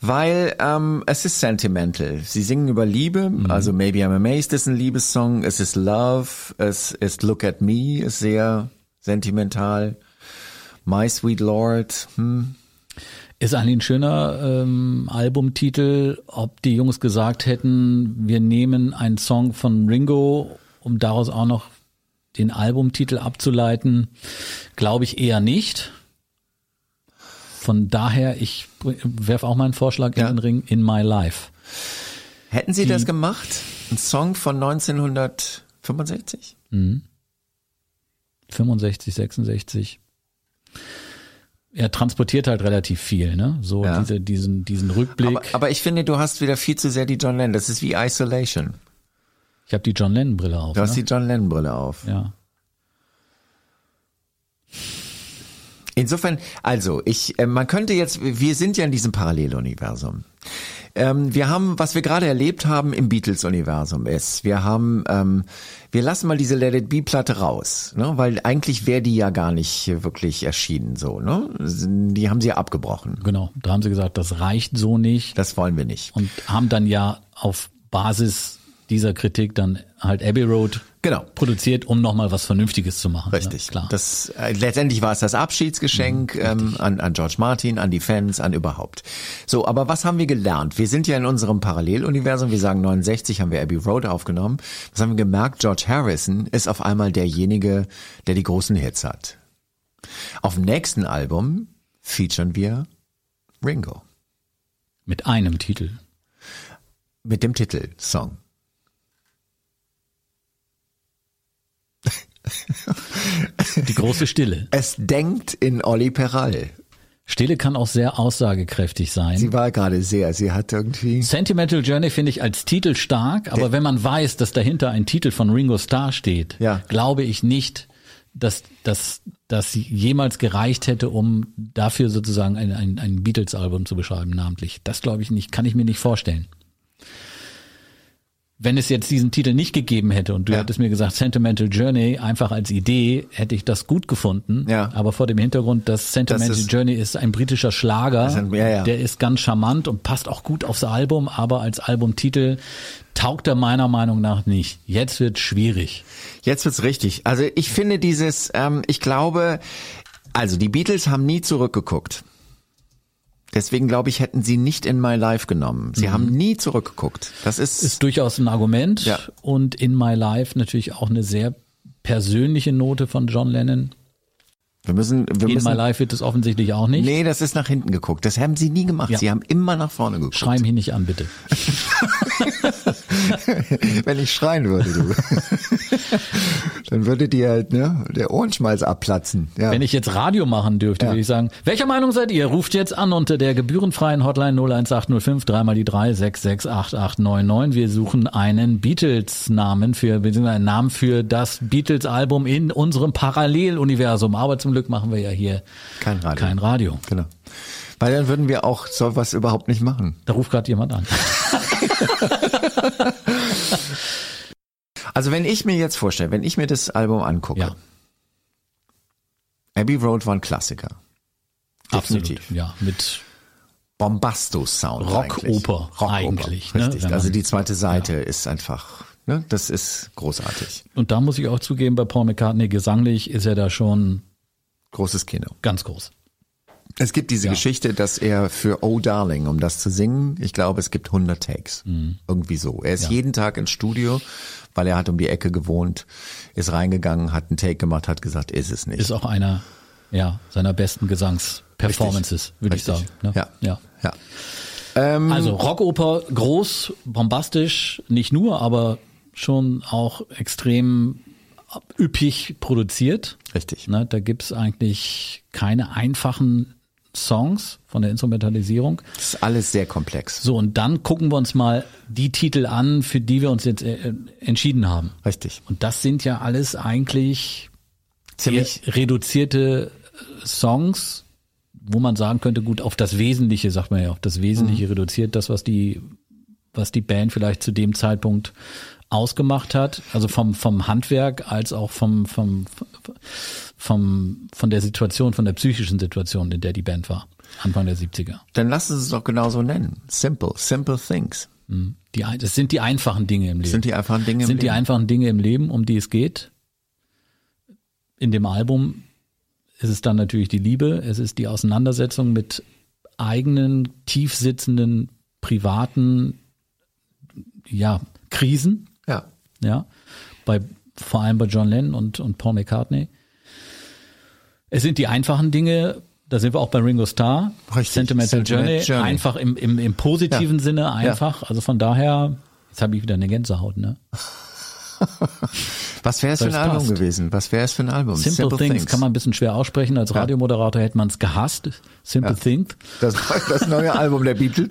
Weil ähm, es ist sentimental. Sie singen über Liebe, mhm. also Maybe I'm Amazed ist ein Liebessong, es ist Love, es ist Look at Me, ist sehr sentimental. My Sweet Lord, hm. Ist eigentlich ein schöner ähm, Albumtitel, ob die Jungs gesagt hätten, wir nehmen einen Song von Ringo, um daraus auch noch den Albumtitel abzuleiten, glaube ich eher nicht. Von daher, ich werfe auch meinen Vorschlag ja. in den Ring, In My Life. Hätten Sie die, das gemacht? Ein Song von 1965? Mhm. 65, 66 er transportiert halt relativ viel, ne? So ja. diese, diesen, diesen Rückblick. Aber, aber, ich finde, du hast wieder viel zu sehr die John Lennon. Das ist wie Isolation. Ich habe die John Lennon Brille auf. Du hast ne? die John Lennon Brille auf. Ja. Insofern, also ich, äh, man könnte jetzt, wir sind ja in diesem Paralleluniversum. Ähm, wir haben, was wir gerade erlebt haben im Beatles-Universum ist, wir haben, ähm, wir lassen mal diese Let It Be-Platte raus, ne? weil eigentlich wäre die ja gar nicht wirklich erschienen so. Ne? Die haben sie ja abgebrochen. Genau, da haben sie gesagt, das reicht so nicht. Das wollen wir nicht. Und haben dann ja auf Basis dieser Kritik dann halt Abbey Road genau. produziert, um nochmal was Vernünftiges zu machen. Ne? Richtig, ne? klar. Das, äh, letztendlich war es das Abschiedsgeschenk mhm, ähm, an, an George Martin, an die Fans, an überhaupt. So, aber was haben wir gelernt? Wir sind ja in unserem Paralleluniversum, wir sagen 69 haben wir Abbey Road aufgenommen. Was haben wir gemerkt? George Harrison ist auf einmal derjenige, der die großen Hits hat. Auf dem nächsten Album featuren wir Ringo. Mit einem Titel. Mit dem Titel Song. (laughs) Die große Stille. Es denkt in Olli Peral. Stille kann auch sehr aussagekräftig sein. Sie war gerade sehr, sie hat irgendwie. Sentimental Journey finde ich als Titel stark, aber wenn man weiß, dass dahinter ein Titel von Ringo Starr steht, ja. glaube ich nicht, dass, dass, dass sie jemals gereicht hätte, um dafür sozusagen ein, ein, ein Beatles-Album zu beschreiben, namentlich. Das glaube ich nicht, kann ich mir nicht vorstellen wenn es jetzt diesen Titel nicht gegeben hätte und du ja. hättest mir gesagt Sentimental Journey einfach als Idee, hätte ich das gut gefunden. Ja. Aber vor dem Hintergrund, dass Sentimental das ist, Journey ist ein britischer Schlager, ein, ja, ja. der ist ganz charmant und passt auch gut aufs Album, aber als Albumtitel taugt er meiner Meinung nach nicht. Jetzt wird schwierig. Jetzt wird's richtig. Also ich finde dieses, ähm, ich glaube, also die Beatles haben nie zurückgeguckt. Deswegen glaube ich, hätten sie nicht in My Life genommen. Sie mhm. haben nie zurückgeguckt. Das ist, ist durchaus ein Argument. Ja. Und in My Life natürlich auch eine sehr persönliche Note von John Lennon. Wir müssen, wir In müssen, My Life wird es offensichtlich auch nicht. Nee, das ist nach hinten geguckt. Das haben sie nie gemacht. Ja. Sie haben immer nach vorne geguckt. Schrei mich nicht an, bitte. (laughs) (laughs) Wenn ich schreien würde, du. (laughs) Dann würde dir ne, der Ohrenschmalz abplatzen. Ja. Wenn ich jetzt Radio machen dürfte, ja. würde ich sagen, welcher Meinung seid ihr? Ruft jetzt an unter der gebührenfreien Hotline 01805 dreimal die 3 668899. Wir suchen einen Beatles-Namen für, beziehungsweise einen Namen für das Beatles-Album in unserem Paralleluniversum. Aber zum Glück machen wir ja hier kein Radio. Kein Radio. Genau. Weil dann würden wir auch sowas überhaupt nicht machen. Da ruft gerade jemand an. (laughs) also wenn ich mir jetzt vorstelle, wenn ich mir das Album angucke, ja. Abbey Road war ein Klassiker. Definitiv. Absolut, ja, mit Bombastus-Sound. Rockoper Rock eigentlich. Ne? Richtig. Also die zweite Seite ja. ist einfach, ne, das ist großartig. Und da muss ich auch zugeben, bei Paul McCartney gesanglich ist er da schon großes Kino. Ganz groß. Es gibt diese ja. Geschichte, dass er für Oh Darling, um das zu singen, ich glaube, es gibt 100 Takes. Mhm. Irgendwie so. Er ist ja. jeden Tag ins Studio, weil er hat um die Ecke gewohnt, ist reingegangen, hat einen Take gemacht, hat gesagt, ist es nicht. Ist auch einer ja, seiner besten Gesangsperformances, würde ich sagen. Ne? Ja. ja. ja. Ähm, also Rockoper, groß, bombastisch, nicht nur, aber schon auch extrem üppig produziert. Richtig. Ne, da gibt's eigentlich keine einfachen Songs von der Instrumentalisierung. Das ist alles sehr komplex. So, und dann gucken wir uns mal die Titel an, für die wir uns jetzt äh, entschieden haben. Richtig. Und das sind ja alles eigentlich ziemlich reduzierte äh, Songs, wo man sagen könnte, gut, auf das Wesentliche, sagt man ja, auf das Wesentliche mhm. reduziert, das, was die, was die Band vielleicht zu dem Zeitpunkt ausgemacht hat, also vom, vom Handwerk als auch vom, vom, vom, von der Situation, von der psychischen Situation, in der die Band war, Anfang der 70er. Dann lass uns es doch genauso nennen. Simple, simple things. Mhm. Die, das sind die einfachen Dinge im Leben. Sind die einfachen Dinge im sind Leben. Sind die einfachen Dinge im Leben, um die es geht. In dem Album ist es dann natürlich die Liebe, es ist die Auseinandersetzung mit eigenen, tief sitzenden, privaten, ja, Krisen. Ja. Ja. Bei, vor allem bei John Lennon und, und Paul McCartney. Es sind die einfachen Dinge, da sind wir auch bei Ringo Starr. Richtig. Sentimental, Sentimental Journey, Journey, Einfach im, im, im positiven ja. Sinne einfach. Ja. Also von daher, jetzt habe ich wieder eine Gänsehaut, ne? Was wäre es für ein Album passt. gewesen? Was wäre es für ein Album? Simple, Simple Things. Things. kann man ein bisschen schwer aussprechen. Als Radiomoderator hätte man es gehasst. Simple ja. Things. Das, das neue Album der Beatles.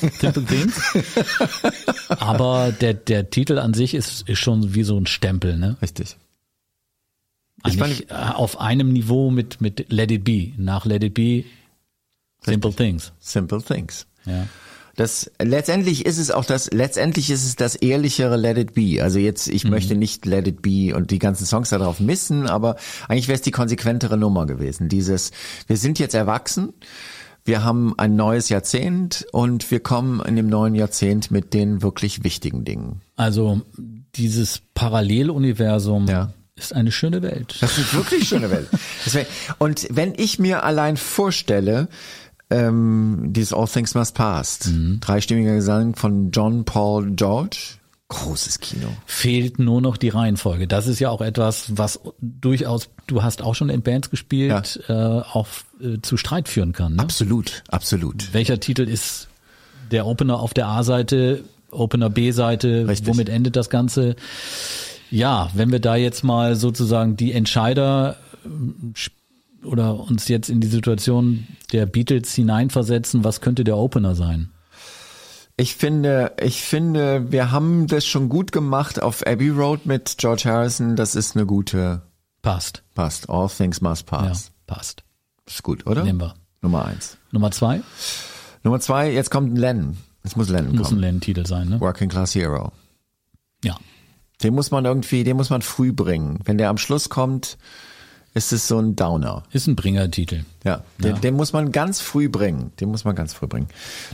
(laughs) Simple Things. Aber der, der Titel an sich ist, ist schon wie so ein Stempel, ne? Richtig. Ich Eigentlich fand, auf einem Niveau mit, mit Let It Be. Nach Let It Be Simple. Things. Simple Things. Ja. Das letztendlich ist es auch das letztendlich ist es das ehrlichere Let It Be. Also jetzt ich mhm. möchte nicht Let It Be und die ganzen Songs darauf missen, aber eigentlich wäre es die konsequentere Nummer gewesen. Dieses wir sind jetzt erwachsen, wir haben ein neues Jahrzehnt und wir kommen in dem neuen Jahrzehnt mit den wirklich wichtigen Dingen. Also dieses Paralleluniversum ja ist eine schöne Welt. Das ist wirklich schöne Welt. (laughs) Und wenn ich mir allein vorstelle, ähm, dieses All Things Must Pass, mhm. dreistimmiger Gesang von John Paul George, großes Kino. Fehlt nur noch die Reihenfolge. Das ist ja auch etwas, was durchaus, du hast auch schon in Bands gespielt, ja. äh, auch äh, zu Streit führen kann. Ne? Absolut, absolut. Welcher Titel ist der Opener auf der A-Seite, Opener B-Seite, womit endet das Ganze? Ja, wenn wir da jetzt mal sozusagen die Entscheider äh, oder uns jetzt in die Situation der Beatles hineinversetzen, was könnte der Opener sein? Ich finde, ich finde, wir haben das schon gut gemacht auf Abbey Road mit George Harrison. Das ist eine gute. Passt. Passt. All things must pass. Ja, passt. Ist gut, oder? Nehmen wir. Nummer eins. Nummer zwei? Nummer zwei, jetzt kommt Lennon. Jetzt muss Lennon muss kommen. Muss ein Lennon-Titel sein, ne? Working Class Hero. Ja. Den muss man irgendwie, den muss man früh bringen. Wenn der am Schluss kommt, ist es so ein Downer. Ist ein Bringertitel. Ja, den, ja. den muss man ganz früh bringen. Den muss man ganz früh bringen.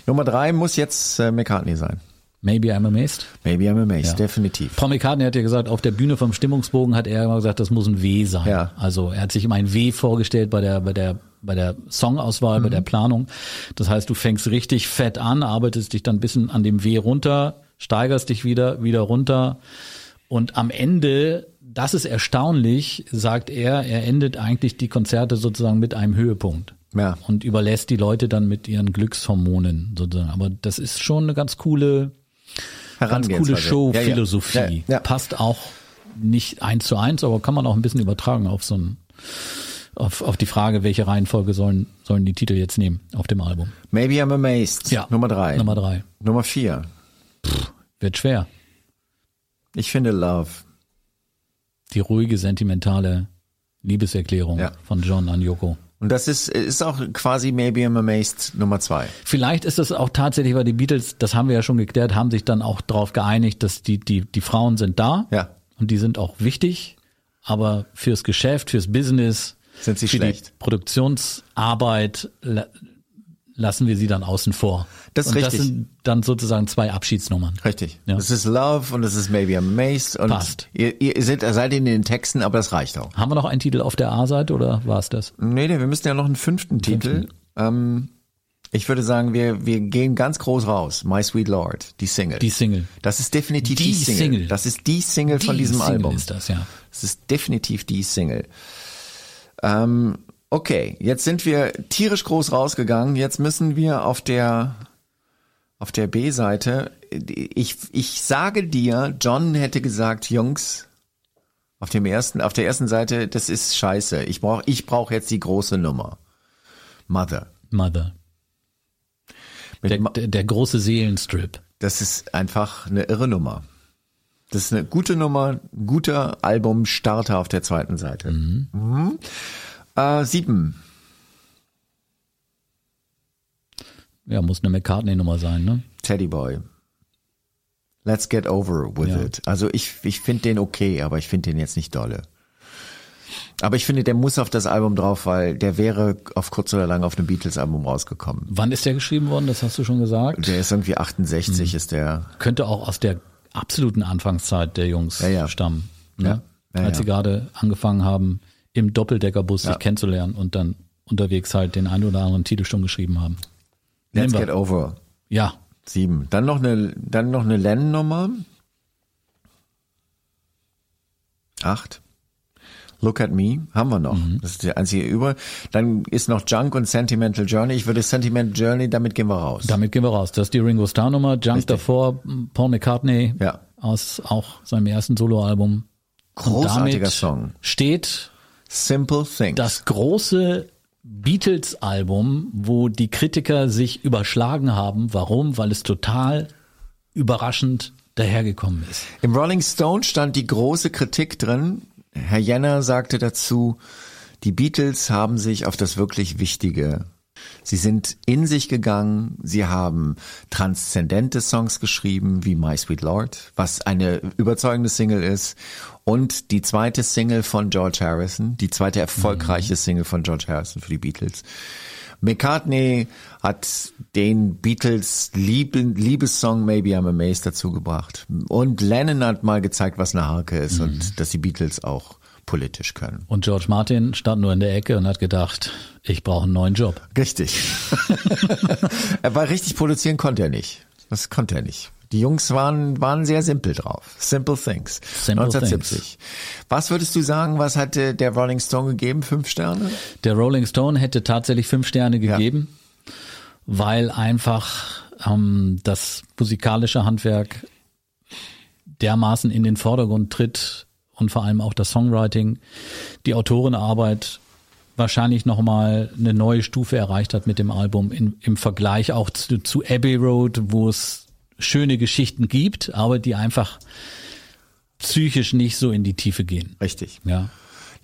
Nummer drei muss jetzt äh, McCartney sein. Maybe I'm amazed. Maybe I'm amazed, ja. definitiv. Paul McCartney hat ja gesagt, auf der Bühne vom Stimmungsbogen hat er immer gesagt, das muss ein W sein. Ja. Also er hat sich immer ein W vorgestellt bei der, bei der, bei der Songauswahl, mhm. bei der Planung. Das heißt, du fängst richtig fett an, arbeitest dich dann ein bisschen an dem W runter, steigerst dich wieder, wieder runter. Und am Ende das ist erstaunlich, sagt er, er endet eigentlich die Konzerte sozusagen mit einem Höhepunkt. Ja. Und überlässt die Leute dann mit ihren Glückshormonen sozusagen. Aber das ist schon eine ganz coole, ganz coole Show-Philosophie. Ja, ja. ja, Passt auch nicht eins zu eins, aber kann man auch ein bisschen übertragen auf so ein, auf, auf die Frage, welche Reihenfolge sollen, sollen die Titel jetzt nehmen auf dem Album. Maybe I'm amazed. Ja. Nummer drei. Nummer drei. Nummer vier. Pff, wird schwer. Ich finde Love die ruhige, sentimentale Liebeserklärung ja. von John an Yoko. Und das ist, ist auch quasi Maybe I'm Amazed Nummer zwei. Vielleicht ist das auch tatsächlich, weil die Beatles, das haben wir ja schon geklärt, haben sich dann auch darauf geeinigt, dass die, die, die Frauen sind da. Ja. Und die sind auch wichtig. Aber fürs Geschäft, fürs Business, sind sie für schlecht. Die Produktionsarbeit lassen wir sie dann außen vor. Das ist und richtig. Das sind dann sozusagen zwei Abschiedsnummern. Richtig. Ja. Das ist Love und das ist Maybe Amazed. Und Passt. Ihr, ihr seid, seid in den Texten, aber das reicht auch. Haben wir noch einen Titel auf der A-Seite oder war es das? Nee, nee, wir müssen ja noch einen fünften, fünften. Titel. Ähm, ich würde sagen, wir, wir gehen ganz groß raus. My Sweet Lord, die Single. Die Single. Das ist definitiv die, die Single. Single. Das ist die Single die von diesem Single Album. ist das, ja. Das ist definitiv die Single. Ähm, okay, jetzt sind wir tierisch groß rausgegangen. Jetzt müssen wir auf der auf der B-Seite, ich, ich sage dir, John hätte gesagt, Jungs, auf dem ersten, auf der ersten Seite, das ist scheiße. Ich brauche ich brauch jetzt die große Nummer. Mother. Mother. Der, der, der große Seelenstrip. Das ist einfach eine irre Nummer. Das ist eine gute Nummer, guter Albumstarter auf der zweiten Seite. Mhm. Mhm. Äh, sieben. Ja, muss eine McCartney-Nummer sein, ne? Teddy Boy. Let's get over with ja. it. Also ich, ich finde den okay, aber ich finde den jetzt nicht dolle. Aber ich finde, der muss auf das Album drauf, weil der wäre auf kurz oder lang auf einem Beatles-Album rausgekommen. Wann ist der geschrieben worden? Das hast du schon gesagt. Der ist irgendwie 68, hm. ist der. Könnte auch aus der absoluten Anfangszeit der Jungs ja, ja. stammen. Ne? Ja. Als sie gerade angefangen haben, im Doppeldeckerbus ja. sich kennenzulernen und dann unterwegs halt den einen oder anderen Titel schon geschrieben haben. Let's Get Over. Ja. Sieben. Dann noch eine, dann noch eine Lennon-Nummer. Acht. Look at Me haben wir noch. Mhm. Das ist der einzige über. Dann ist noch Junk und Sentimental Journey. Ich würde Sentimental Journey, damit gehen wir raus. Damit gehen wir raus. Das ist die Ringo Starr Nummer. Junk Richtig. davor, Paul McCartney. Ja. Aus auch seinem ersten Soloalbum. Großartiger Song. Steht Simple Things. Das große Beatles-Album, wo die Kritiker sich überschlagen haben. Warum? Weil es total überraschend dahergekommen ist. Im Rolling Stone stand die große Kritik drin. Herr Jenner sagte dazu, die Beatles haben sich auf das wirklich Wichtige Sie sind in sich gegangen, sie haben transzendente Songs geschrieben, wie My Sweet Lord, was eine überzeugende Single ist. Und die zweite Single von George Harrison, die zweite erfolgreiche mhm. Single von George Harrison für die Beatles. McCartney hat den Beatles Lieb Liebessong Maybe I'm Amazed dazu gebracht. Und Lennon hat mal gezeigt, was eine Harke ist mhm. und dass die Beatles auch politisch können. Und George Martin stand nur in der Ecke und hat gedacht, ich brauche einen neuen Job. Richtig. (laughs) er war richtig produzieren konnte er nicht. Das konnte er nicht. Die Jungs waren, waren sehr simpel drauf. Simple Things. Simple 1970. Things. Was würdest du sagen, was hatte der Rolling Stone gegeben? Fünf Sterne? Der Rolling Stone hätte tatsächlich fünf Sterne gegeben, ja. weil einfach ähm, das musikalische Handwerk dermaßen in den Vordergrund tritt, und vor allem auch das Songwriting, die Autorenarbeit wahrscheinlich nochmal eine neue Stufe erreicht hat mit dem Album in, im Vergleich auch zu, zu Abbey Road, wo es schöne Geschichten gibt, aber die einfach psychisch nicht so in die Tiefe gehen. Richtig. Ja.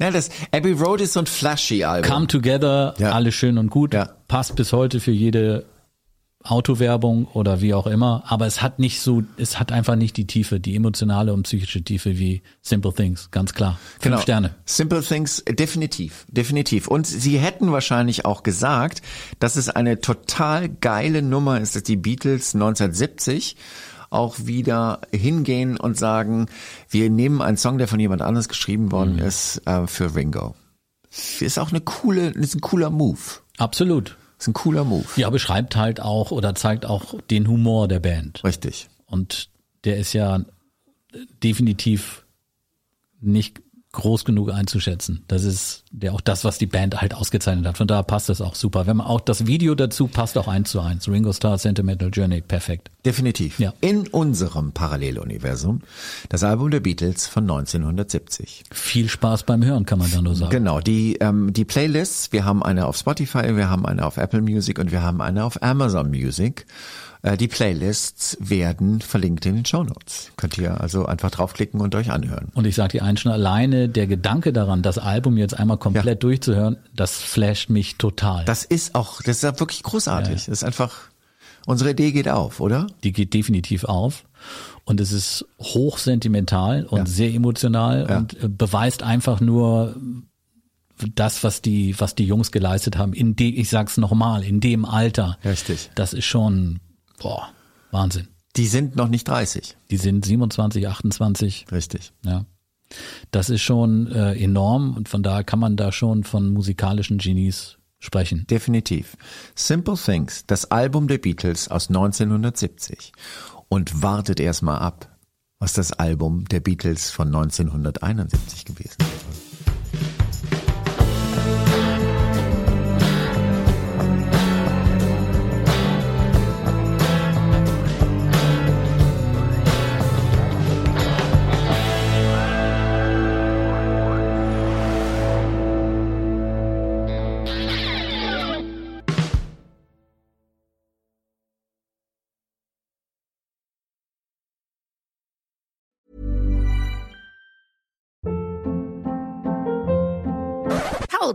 Ja, das Abbey Road ist so ein flashy Album. Come Together, ja. alles schön und gut, ja. passt bis heute für jede Autowerbung oder wie auch immer, aber es hat nicht so, es hat einfach nicht die Tiefe, die emotionale und psychische Tiefe wie Simple Things, ganz klar. Fünf genau. Sterne. Simple Things, definitiv, definitiv. Und sie hätten wahrscheinlich auch gesagt, dass es eine total geile Nummer ist, dass die Beatles 1970 auch wieder hingehen und sagen, wir nehmen einen Song, der von jemand anders geschrieben worden mhm. ist, äh, für Ringo. Ist auch eine coole, ist ein cooler Move. Absolut. Das ist ein cooler Move. Ja, beschreibt halt auch oder zeigt auch den Humor der Band. Richtig. Und der ist ja definitiv nicht groß genug einzuschätzen. Das ist ja auch das, was die Band halt ausgezeichnet hat. Von daher passt das auch super. Wenn man auch das Video dazu passt auch eins zu eins. Ringo Starr Sentimental Journey, perfekt. Definitiv. Ja. In unserem Paralleluniversum das Album der Beatles von 1970. Viel Spaß beim Hören, kann man da nur sagen. Genau, die ähm, die Playlists. Wir haben eine auf Spotify, wir haben eine auf Apple Music und wir haben eine auf Amazon Music. Äh, die Playlists werden verlinkt in den Show Notes. Könnt ihr also einfach draufklicken und euch anhören. Und ich sage dir eins schon alleine, der Gedanke daran, das Album jetzt einmal komplett ja. durchzuhören, das flasht mich total. Das ist auch, das ist wirklich großartig. Ja. Das ist einfach, unsere Idee geht auf, oder? Die geht definitiv auf. Und es ist hochsentimental und sehr emotional und äh, beweist einfach nur, das, was die, was die Jungs geleistet haben, in dem, ich sag's nochmal, in dem Alter. Richtig. Das ist schon Boah, Wahnsinn. Die sind noch nicht 30. Die sind 27, 28. Richtig. Ja. Das ist schon äh, enorm und von daher kann man da schon von musikalischen Genies sprechen. Definitiv. Simple Things, das Album der Beatles aus 1970. Und wartet erstmal ab, was das Album der Beatles von 1971 gewesen ist.